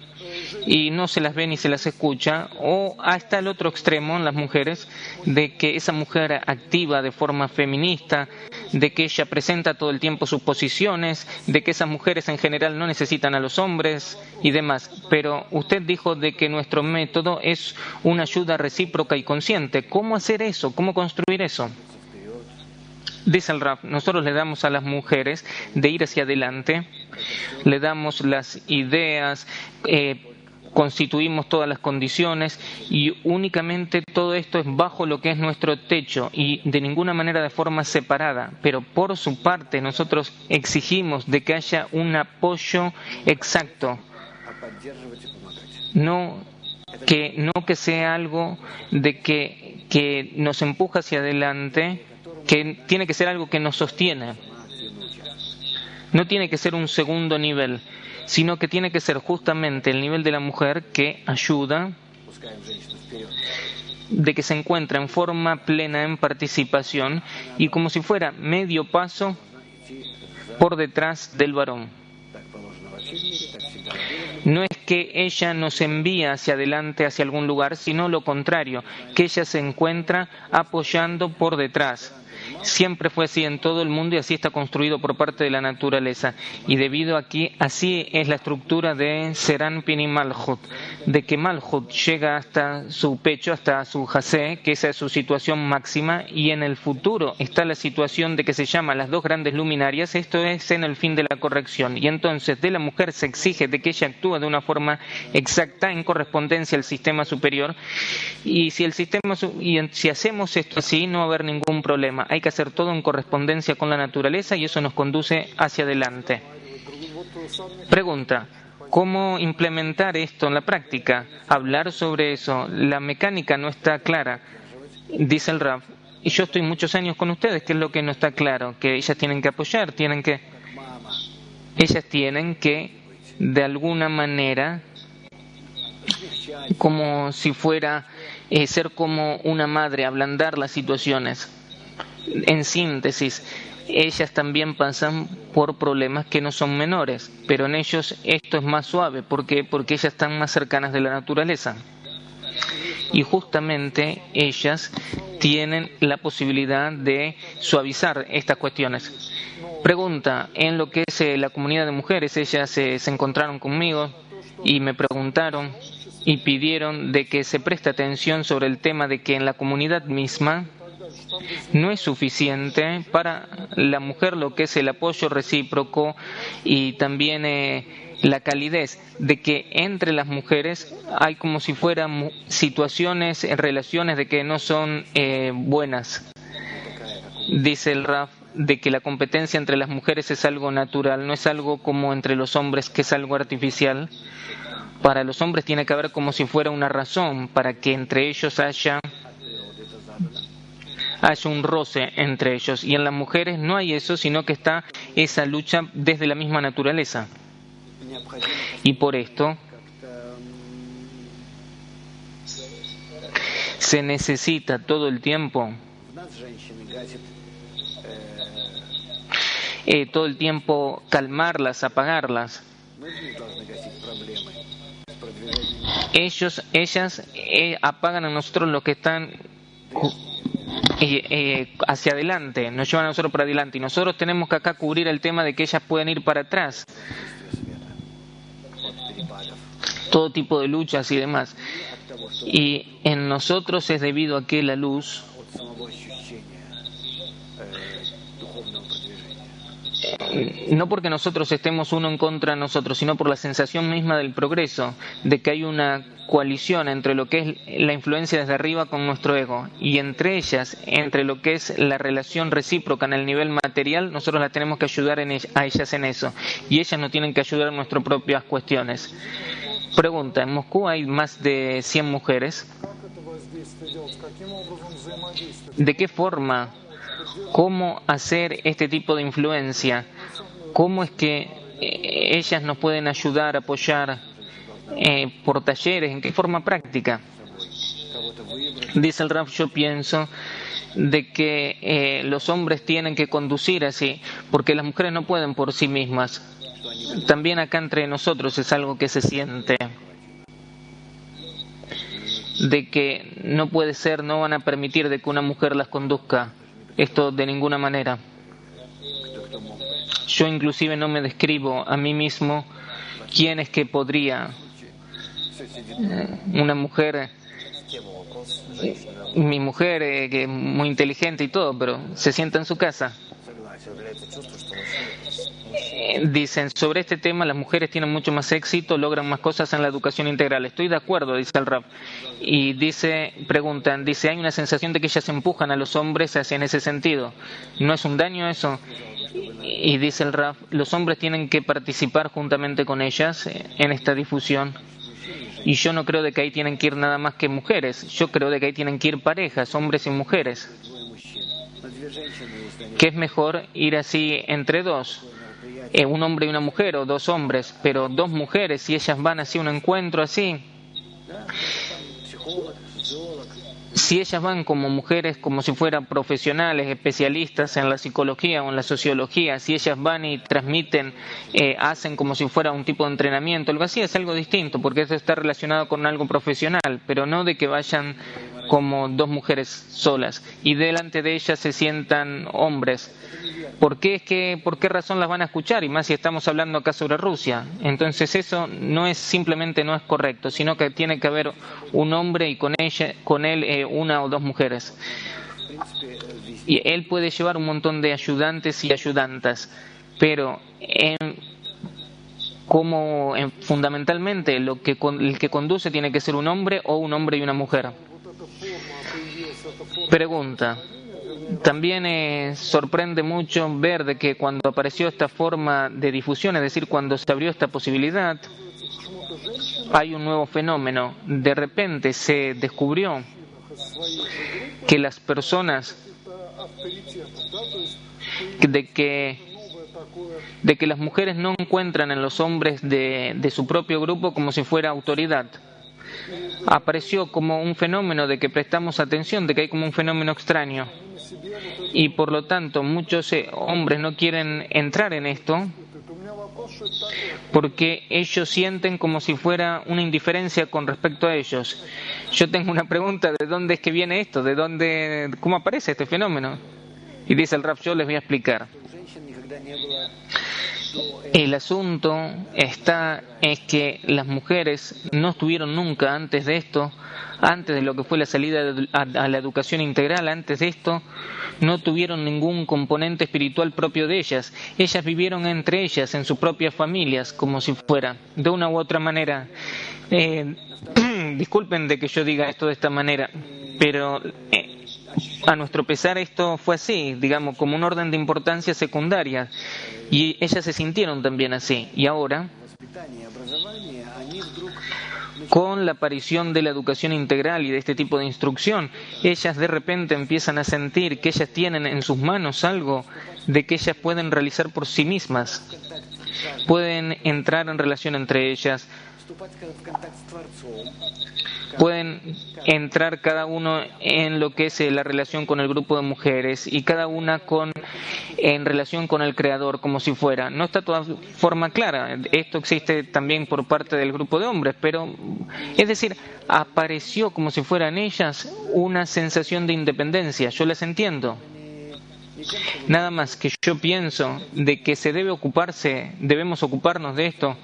y no se las ve ni se las escucha, o hasta el otro extremo en las mujeres, de que esa mujer activa de forma feminista, de que ella presenta todo el tiempo sus posiciones, de que esas mujeres en general no necesitan a los hombres y demás. Pero usted dijo de que nuestro método es una ayuda recíproca y consciente. ¿Cómo hacer eso? ¿Cómo construir eso? Dice el Raf, nosotros le damos a las mujeres de ir hacia adelante, le damos las ideas, eh, constituimos todas las condiciones y únicamente todo esto es bajo lo que es nuestro techo y de ninguna manera de forma separada. Pero por su parte nosotros exigimos de que haya un apoyo exacto. No que, no que sea algo de que, que nos empuja hacia adelante, que tiene que ser algo que nos sostiene. No tiene que ser un segundo nivel sino que tiene que ser justamente el nivel de la mujer que ayuda, de que se encuentra en forma plena en participación y como si fuera medio paso por detrás del varón. No es que ella nos envía hacia adelante, hacia algún lugar, sino lo contrario, que ella se encuentra apoyando por detrás siempre fue así en todo el mundo y así está construido por parte de la naturaleza. Y debido a que así es la estructura de Seranpin y Malhut, de que Malhut llega hasta su pecho, hasta su jase, que esa es su situación máxima, y en el futuro está la situación de que se llama las dos grandes luminarias, esto es en el fin de la corrección. Y entonces de la mujer se exige de que ella actúe de una forma exacta en correspondencia al sistema superior, y si el sistema y si hacemos esto así no va a haber ningún problema. Hay que hacer todo en correspondencia con la naturaleza y eso nos conduce hacia adelante. Pregunta, ¿cómo implementar esto en la práctica? Hablar sobre eso. La mecánica no está clara, dice el Raf. Y yo estoy muchos años con ustedes, ¿qué es lo que no está claro? Que ellas tienen que apoyar, tienen que... Ellas tienen que, de alguna manera, como si fuera eh, ser como una madre, ablandar las situaciones. En síntesis, ellas también pasan por problemas que no son menores, pero en ellos esto es más suave. ¿Por qué? Porque ellas están más cercanas de la naturaleza. Y justamente ellas tienen la posibilidad de suavizar estas cuestiones. Pregunta, en lo que es eh, la comunidad de mujeres, ellas se encontraron conmigo y me preguntaron y pidieron de que se preste atención sobre el tema de que en la comunidad misma no es suficiente para la mujer lo que es el apoyo recíproco y también eh, la calidez de que entre las mujeres hay como si fueran situaciones, relaciones de que no son eh, buenas. Dice el Raf de que la competencia entre las mujeres es algo natural, no es algo como entre los hombres que es algo artificial. Para los hombres tiene que haber como si fuera una razón para que entre ellos haya haya un roce entre ellos. Y en las mujeres no hay eso, sino que está esa lucha desde la misma naturaleza. Y por esto se necesita todo el tiempo eh, todo el tiempo calmarlas, apagarlas. Ellos, ellas eh, apagan a nosotros los que están eh, hacia adelante, nos llevan a nosotros para adelante y nosotros tenemos que acá cubrir el tema de que ellas pueden ir para atrás. Todo tipo de luchas y demás. Y en nosotros es debido a que la luz no porque nosotros estemos uno en contra de nosotros, sino por la sensación misma del progreso, de que hay una coalición entre lo que es la influencia desde arriba con nuestro ego y entre ellas, entre lo que es la relación recíproca en el nivel material, nosotros las tenemos que ayudar a ellas en eso y ellas nos tienen que ayudar en nuestras propias cuestiones. Pregunta, ¿en Moscú hay más de 100 mujeres? ¿De qué forma cómo hacer este tipo de influencia, cómo es que eh, ellas nos pueden ayudar, apoyar eh, por talleres, en qué forma práctica. Dice el Raf, yo pienso de que eh, los hombres tienen que conducir así, porque las mujeres no pueden por sí mismas. También acá entre nosotros es algo que se siente de que no puede ser, no van a permitir de que una mujer las conduzca esto de ninguna manera. Yo inclusive no me describo a mí mismo quién es que podría eh, una mujer mi mujer eh, que es muy inteligente y todo, pero se sienta en su casa. Dicen, sobre este tema las mujeres tienen mucho más éxito, logran más cosas en la educación integral. Estoy de acuerdo, dice el rap. Y dice, preguntan, dice, hay una sensación de que ellas empujan a los hombres hacia en ese sentido. ¿No es un daño eso? Y dice el rap, los hombres tienen que participar juntamente con ellas eh, en esta difusión. Y yo no creo de que ahí tienen que ir nada más que mujeres. Yo creo de que ahí tienen que ir parejas, hombres y mujeres. ¿Qué es mejor ir así entre dos? Eh, un hombre y una mujer o dos hombres, pero dos mujeres, si ellas van así a un encuentro así, si ellas van como mujeres, como si fueran profesionales, especialistas en la psicología o en la sociología, si ellas van y transmiten, eh, hacen como si fuera un tipo de entrenamiento, algo así, es algo distinto, porque eso está relacionado con algo profesional, pero no de que vayan como dos mujeres solas y delante de ellas se sientan hombres. ¿Por qué, es que, ¿Por qué razón las van a escuchar? Y más si estamos hablando acá sobre Rusia. Entonces eso no es simplemente no es correcto, sino que tiene que haber un hombre y con, ella, con él eh, una o dos mujeres. Y él puede llevar un montón de ayudantes y ayudantas, pero como fundamentalmente lo que, el que conduce tiene que ser un hombre o un hombre y una mujer. Pregunta. También eh, sorprende mucho ver de que cuando apareció esta forma de difusión, es decir, cuando se abrió esta posibilidad, hay un nuevo fenómeno. De repente se descubrió que las personas de que de que las mujeres no encuentran en los hombres de, de su propio grupo como si fuera autoridad apareció como un fenómeno de que prestamos atención, de que hay como un fenómeno extraño. Y por lo tanto muchos eh, hombres no quieren entrar en esto. porque ellos sienten como si fuera una indiferencia con respecto a ellos. Yo tengo una pregunta, ¿de dónde es que viene esto? ¿De dónde, cómo aparece este fenómeno? Y dice el Raf, yo les voy a explicar. El asunto está es que las mujeres no estuvieron nunca antes de esto, antes de lo que fue la salida a, la educación integral, antes de esto, no tuvieron ningún componente espiritual propio de ellas. Ellas vivieron entre ellas, en sus propias familias, como si fuera, de una u otra manera. Eh, disculpen de que yo diga esto de esta manera, pero eh, a nuestro pesar esto fue así, digamos, como un orden de importancia secundaria. Y ellas se sintieron también así. Y ahora, con la aparición de la educación integral y de este tipo de instrucción, ellas de repente empiezan a sentir que ellas tienen en sus manos algo de que ellas pueden realizar por sí mismas. Pueden entrar en relación entre ellas, pueden entrar cada uno en lo que es eh, la relación con el grupo de mujeres y cada una con en relación con el creador como si fuera. No está toda forma clara. Esto existe también por parte del grupo de hombres pero es decir apareció como si fuera en ellas una sensación de independencia. Yo las entiendo. Nada más que yo pienso de que se debe ocuparse, debemos ocuparnos de esto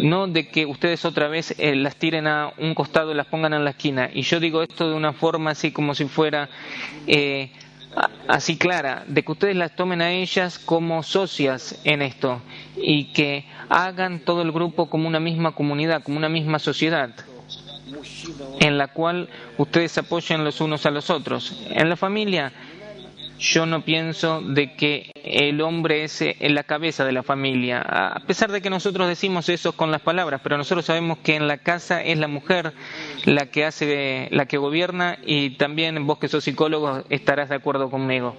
no de que ustedes otra vez eh, las tiren a un costado y las pongan en la esquina. Y yo digo esto de una forma así como si fuera eh, así clara, de que ustedes las tomen a ellas como socias en esto y que hagan todo el grupo como una misma comunidad, como una misma sociedad en la cual ustedes apoyen los unos a los otros. En la familia yo no pienso de que el hombre es eh, la cabeza de la familia, a pesar de que nosotros decimos eso con las palabras, pero nosotros sabemos que en la casa es la mujer la que hace, la que gobierna y también vos que sos psicólogo estarás de acuerdo conmigo.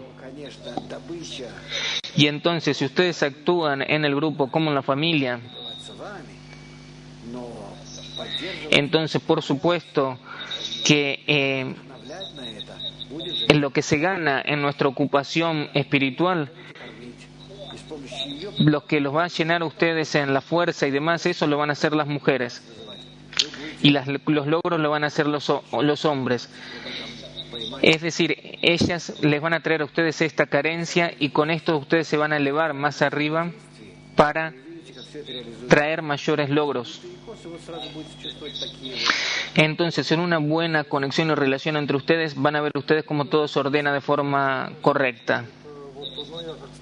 Y entonces, si ustedes actúan en el grupo como en la familia, entonces por supuesto que eh, en lo que se gana en nuestra ocupación espiritual, lo que los va a llenar a ustedes en la fuerza y demás, eso lo van a hacer las mujeres. Y los logros lo van a hacer los, los hombres. Es decir, ellas les van a traer a ustedes esta carencia y con esto ustedes se van a elevar más arriba para traer mayores logros. Entonces, en una buena conexión y relación entre ustedes, van a ver ustedes cómo todo se ordena de forma correcta.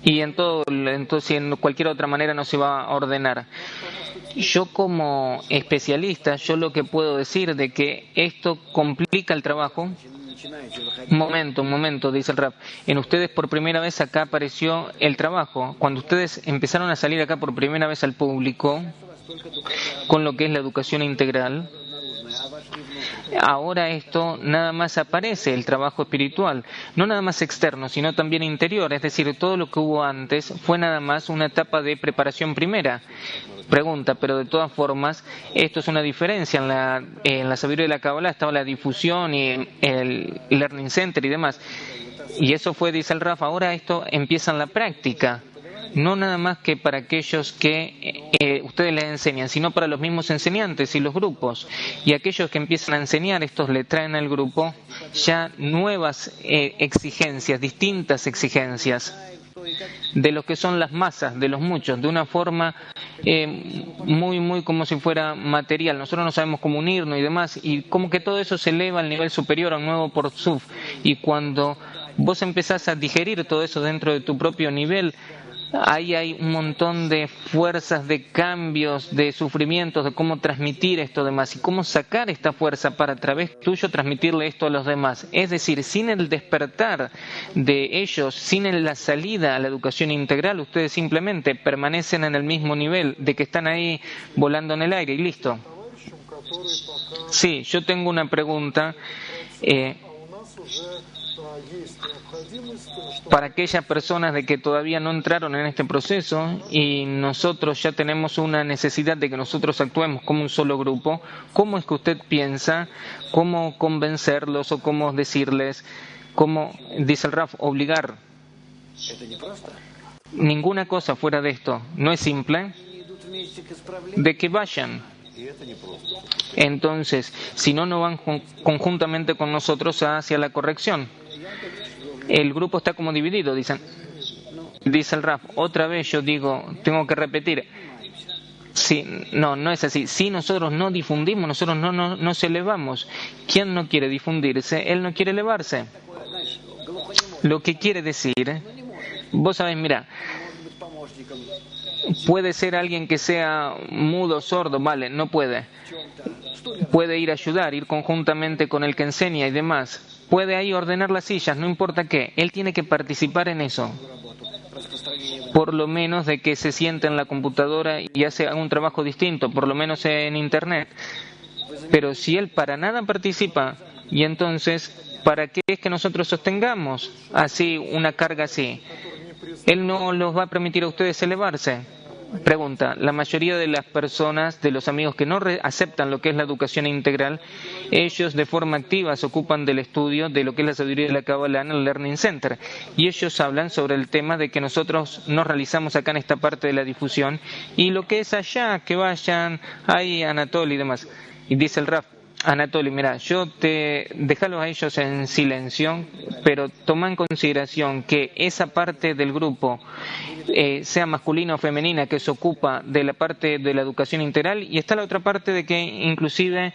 Y en todo, entonces, en cualquier otra manera no se va a ordenar. Yo como especialista, yo lo que puedo decir de que esto complica el trabajo. Momento, momento, dice el rap. En ustedes por primera vez acá apareció el trabajo. Cuando ustedes empezaron a salir acá por primera vez al público, con lo que es la educación integral, ahora esto nada más aparece, el trabajo espiritual, no nada más externo, sino también interior, es decir, todo lo que hubo antes fue nada más una etapa de preparación primera. Pregunta, pero de todas formas, esto es una diferencia. En la, sabiduría de la Kabbalah estaba la difusión y el Learning Center y demás. Y eso fue, dice el Rafa, ahora esto empieza en la práctica no nada más que para aquellos que eh, ustedes les enseñan, sino para los mismos enseñantes y los grupos. Y aquellos que empiezan a enseñar, estos le traen al grupo ya nuevas eh, exigencias, distintas exigencias de lo que son las masas, de los muchos, de una forma eh, muy, muy como si fuera material. Nosotros no sabemos cómo unirnos y demás, y como que todo eso se eleva al nivel superior a un nuevo por sub. Y cuando vos empezás a digerir todo eso dentro de tu propio nivel, ahí hay un montón de fuerzas, de cambios, de sufrimientos, de cómo transmitir esto demás y cómo sacar esta fuerza para a través tuyo transmitirle esto a los demás. Es decir, sin el despertar de ellos, sin la salida a la educación integral, ustedes simplemente permanecen en el mismo nivel de que están ahí volando en el aire y listo. Sí, yo tengo una pregunta. Eh, para aquellas personas de que todavía no entraron en este proceso y nosotros ya tenemos una necesidad de que nosotros actuemos como un solo grupo, ¿cómo es que usted piensa cómo convencerlos o cómo decirles, cómo, dice el Raf, obligar? Ninguna cosa fuera de esto. No es simple de que vayan. Entonces, si no, no van conjuntamente con nosotros hacia la corrección. El grupo está como dividido, dicen. Dice el RAF, otra vez yo digo, tengo que repetir, Sí, no, no es así. Si nosotros no difundimos, nosotros no, no nos elevamos. ¿Quién no quiere difundirse? Él no quiere elevarse. Lo que quiere decir, vos sabés, mira, puede ser alguien que sea mudo, sordo, vale, no puede. Puede ir a ayudar, ir conjuntamente con el que enseña y demás. Puede ahí ordenar las sillas, no importa qué. Él tiene que participar en eso por lo menos de que se siente en la computadora y hace un trabajo distinto, por lo menos en Internet. Pero si él para nada participa, y entonces, ¿para qué es que nosotros sostengamos así una carga así? Él no los va a permitir a ustedes elevarse. Pregunta, la mayoría de las personas, de los amigos que no aceptan lo que es la educación integral, ellos de forma activa se ocupan del estudio de lo que es la sabiduría de la Kabbalah en el Learning Center. Y ellos hablan sobre el tema de que nosotros nos realizamos acá en esta parte de la difusión y lo que es allá, que vayan ahí Anatol y demás. Y dice el Raf, Anatoly, mira, yo te déjalo a ellos en silencio, pero toma en consideración que esa parte del grupo, eh, sea masculina o femenina, que se ocupa de la parte de la educación integral, y está la otra parte de que inclusive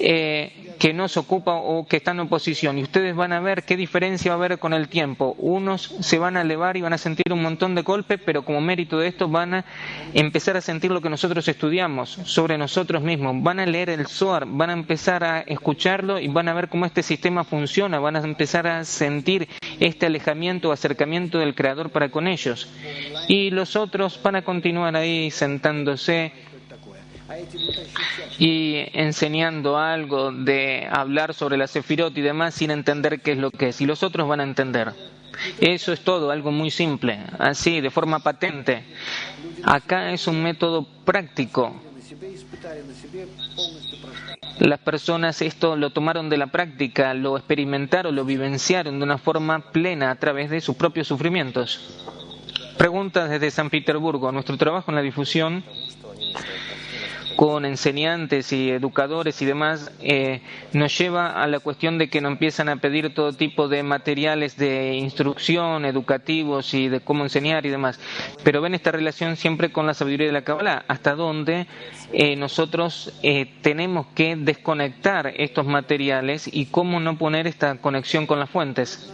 eh, que no se ocupa o que está en oposición. Y ustedes van a ver qué diferencia va a haber con el tiempo. Unos se van a elevar y van a sentir un montón de golpes, pero como mérito de esto van a empezar a sentir lo que nosotros estudiamos sobre nosotros mismos. Van a leer el SOAR, van a empezar a escucharlo y van a ver cómo este sistema funciona. Van a empezar a sentir este alejamiento o acercamiento del Creador para con ellos. Y los otros van a continuar ahí sentándose y enseñando algo de hablar sobre la Sefirot y demás sin entender qué es lo que es. Y los otros van a entender. Eso es todo, algo muy simple, así, de forma patente. Acá es un método práctico. Las personas esto lo tomaron de la práctica, lo experimentaron, lo vivenciaron de una forma plena a través de sus propios sufrimientos. Preguntas desde San Petersburgo. Nuestro trabajo en la difusión con enseñantes y educadores y demás, eh, nos lleva a la cuestión de que nos empiezan a pedir todo tipo de materiales de instrucción, educativos y de cómo enseñar y demás. Pero ven esta relación siempre con la sabiduría de la Kabbalah, hasta donde eh, nosotros eh, tenemos que desconectar estos materiales y cómo no poner esta conexión con las fuentes.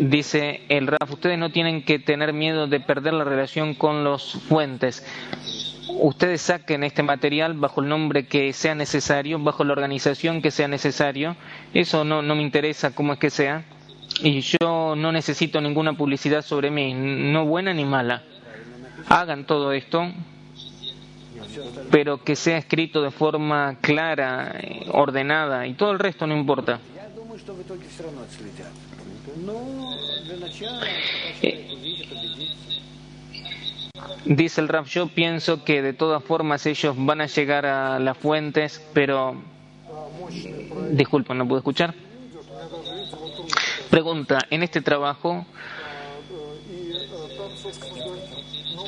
Dice el Raf, ustedes no tienen que tener miedo de perder la relación con los fuentes ustedes saquen este material bajo el nombre que sea necesario, bajo la organización que sea necesario. Eso no, no me interesa cómo es que sea. Y yo no necesito ninguna publicidad sobre mí, no buena ni mala. Hagan todo esto, pero que sea escrito de forma clara, ordenada, y todo el resto no importa. Dice el Raf, yo pienso que de todas formas ellos van a llegar a las fuentes, pero... Disculpen, no puedo escuchar. Pregunta, en este trabajo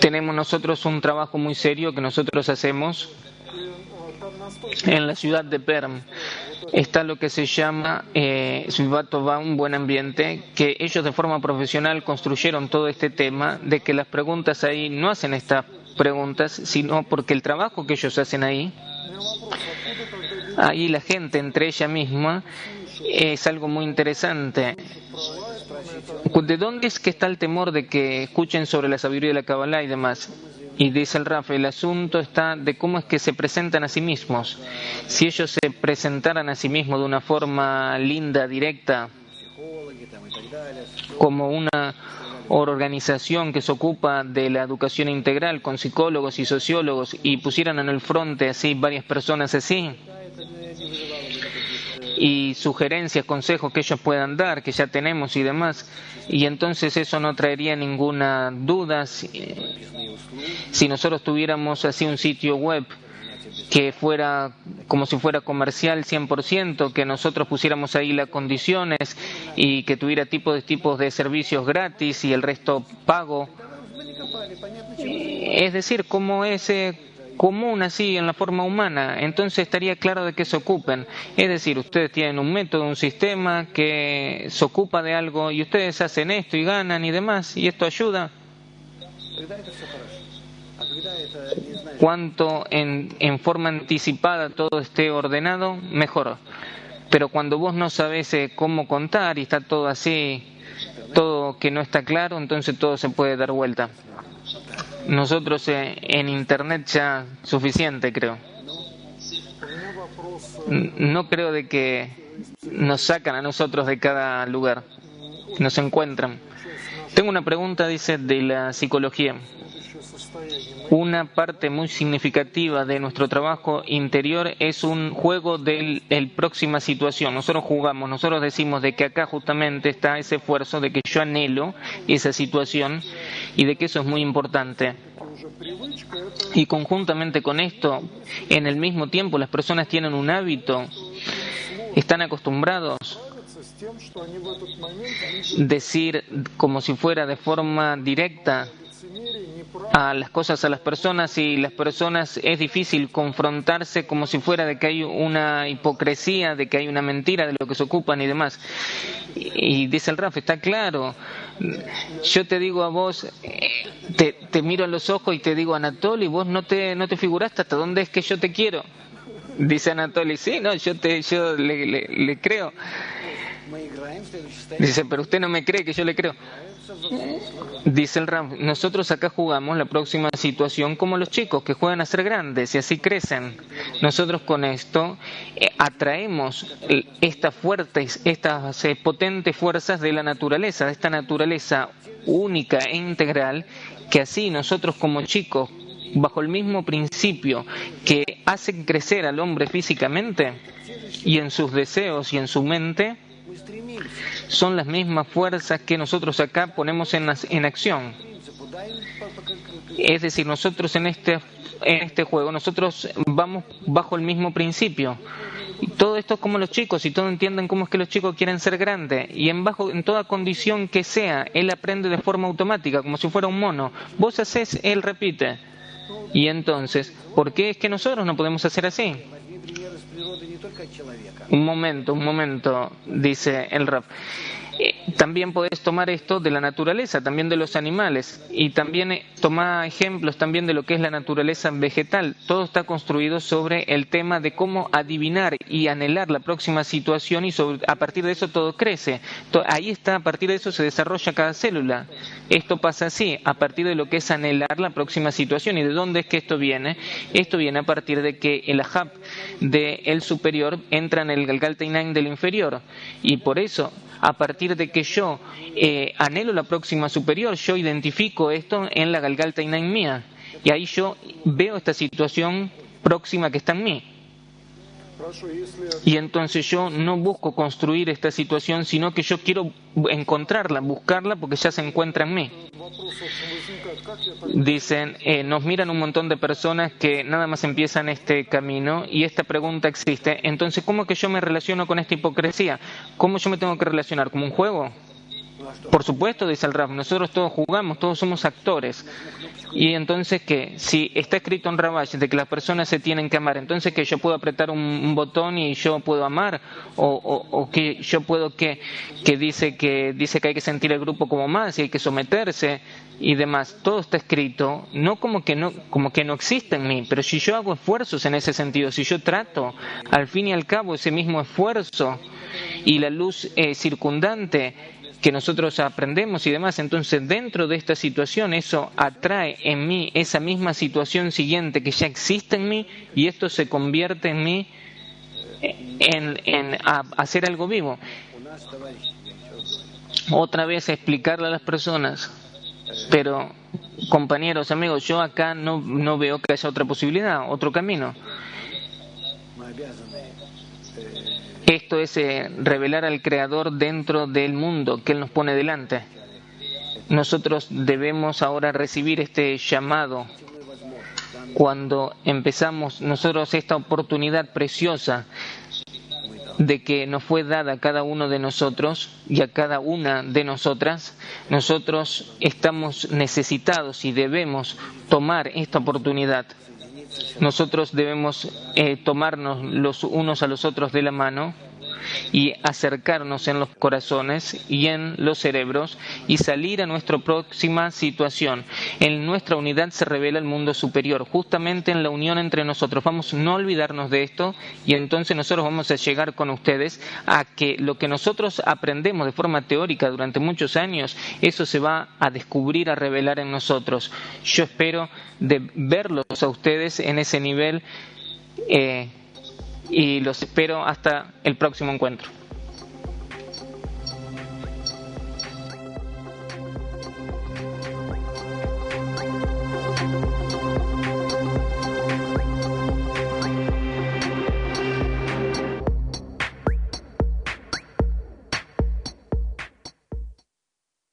tenemos nosotros un trabajo muy serio que nosotros hacemos en la ciudad de Perm está lo que se llama eh, un buen ambiente, que ellos de forma profesional construyeron todo este tema de que las preguntas ahí no hacen estas preguntas, sino porque el trabajo que ellos hacen ahí, ahí la gente entre ella misma, es algo muy interesante. ¿De dónde es que está el temor de que escuchen sobre la sabiduría de la Kabbalah y demás? Y dice el Rafa, el asunto está de cómo es que se presentan a sí mismos. Si ellos se presentaran a sí mismos de una forma linda, directa, como una organización que se ocupa de la educación integral con psicólogos y sociólogos y pusieran en el frente así varias personas así, y sugerencias, consejos que ellos puedan dar, que ya tenemos y demás, y entonces eso no traería ninguna duda si, nosotros tuviéramos así un sitio web que fuera como si fuera comercial 100%, que nosotros pusiéramos ahí las condiciones y que tuviera tipos de tipos de servicios gratis y el resto pago. Es decir, como ese común así en la forma humana, entonces estaría claro de qué se ocupen. Es decir, ustedes tienen un método, un sistema que se ocupa de algo y ustedes hacen esto y ganan y demás, y esto ayuda. Cuanto en, en forma anticipada todo esté ordenado, mejor. Pero cuando vos no sabes eh, cómo contar y está todo así, todo que no está claro, entonces todo se puede dar vuelta. Nosotros eh, en Internet ya suficiente, creo. No creo de que nos sacan a nosotros de cada lugar, nos encuentran. Tengo una pregunta, dice, de la psicología una parte muy significativa de nuestro trabajo interior es un juego de la próxima situación. Nosotros jugamos, nosotros decimos de que acá justamente está ese esfuerzo de que yo anhelo esa situación y de que eso es muy importante. Y conjuntamente con esto, en el mismo tiempo las personas tienen un hábito, están acostumbrados decir como si fuera de forma directa a las cosas a las personas y las personas es difícil confrontarse como si fuera de que hay una hipocresía, de que hay una mentira de lo que se ocupan y demás. Y, dice el Raf, está claro, yo te digo a vos, te, te miro a los ojos y te digo, Anatoly, vos no te, no te figuraste hasta dónde es que yo te quiero. Dice Anatoly, sí, no, yo, te, yo le, le creo. Dice, pero usted no me cree que yo le creo. Dice el Ram, nosotros acá jugamos la próxima situación como los chicos que juegan a ser grandes y así crecen. Nosotros con esto eh, atraemos estas fuertes, estas eh, potentes fuerzas de la naturaleza, de esta naturaleza única e integral, que así nosotros como chicos, bajo el mismo principio que hacen crecer al hombre físicamente y en sus deseos y en su mente, son las mismas fuerzas que nosotros acá ponemos en, en acción. Es decir, nosotros en este, en este juego, nosotros vamos bajo el mismo principio. todo esto es como los chicos, y todos entienden cómo es que los chicos quieren ser grandes. Y en, bajo, en toda condición que sea, él aprende de forma automática, como si fuera un mono. Vos haces, él repite. Y entonces, ¿por qué es que nosotros no podemos hacer así? Un momento, un momento, dice el rap. También puedes tomar esto de la naturaleza, también de los animales, y también eh, tomar ejemplos también de lo que es la naturaleza vegetal. Todo está construido sobre el tema de cómo adivinar y anhelar la próxima situación y a partir de eso todo crece. Ahí está, a partir de eso se desarrolla cada célula. Esto pasa así, a partir de lo que es anhelar la próxima situación. ¿Y de dónde es que esto viene? Esto viene a partir de que el ahab del superior entra en el galgaltainain del inferior. Y por eso a partir de que yo eh, anhelo la próxima superior, yo identifico esto en la Galgalta en mía. Y ahí yo veo esta situación próxima que está en mí. Y entonces yo no busco construir esta situación, sino que yo quiero encontrarla, buscarla, porque ya se encuentra en mí. Dicen, eh, nos miran un montón de personas que nada más empiezan este camino y esta pregunta existe. Entonces, ¿cómo que yo me relaciono con esta hipocresía? ¿Cómo yo me tengo que relacionar? ¿Como un juego? Por supuesto, dice el Rab, nosotros todos jugamos, todos somos actores. Y entonces, ¿qué? Si está escrito en Rabash de que las personas se tienen que amar, entonces que yo puedo apretar un, botón y yo puedo amar, o, que yo puedo que, que dice que dice que hay que sentir el grupo como más y hay que someterse y demás. Todo está escrito, no como que no, como que no existe en mí, pero si yo hago esfuerzos en ese sentido, si yo trato, al fin y al cabo, ese mismo esfuerzo y la luz eh, circundante que nosotros aprendemos y demás. Entonces, dentro de esta situación, eso atrae en mí esa misma situación siguiente que ya existe en mí y esto se convierte en mí en, en hacer algo vivo. Otra vez explicarle a las personas, pero compañeros, amigos, yo acá no, no veo que haya otra posibilidad, otro camino. Esto es eh, revelar al Creador dentro del mundo que Él nos pone delante. Nosotros debemos ahora recibir este llamado cuando empezamos nosotros esta oportunidad preciosa de que nos fue dada a cada uno de nosotros y a cada una de nosotras, nosotros estamos necesitados y debemos tomar esta oportunidad nosotros debemos eh, tomarnos los unos a los otros de la mano y acercarnos en los corazones y en los cerebros y salir a nuestra próxima situación. En nuestra unidad se revela el mundo superior, justamente en la unión entre nosotros. Vamos a no olvidarnos de esto y entonces nosotros vamos a llegar con ustedes a que lo que nosotros aprendemos de forma teórica durante muchos años, eso se va a descubrir, a revelar en nosotros. Yo espero de verlos a ustedes en ese nivel. Eh, y los espero hasta el próximo encuentro.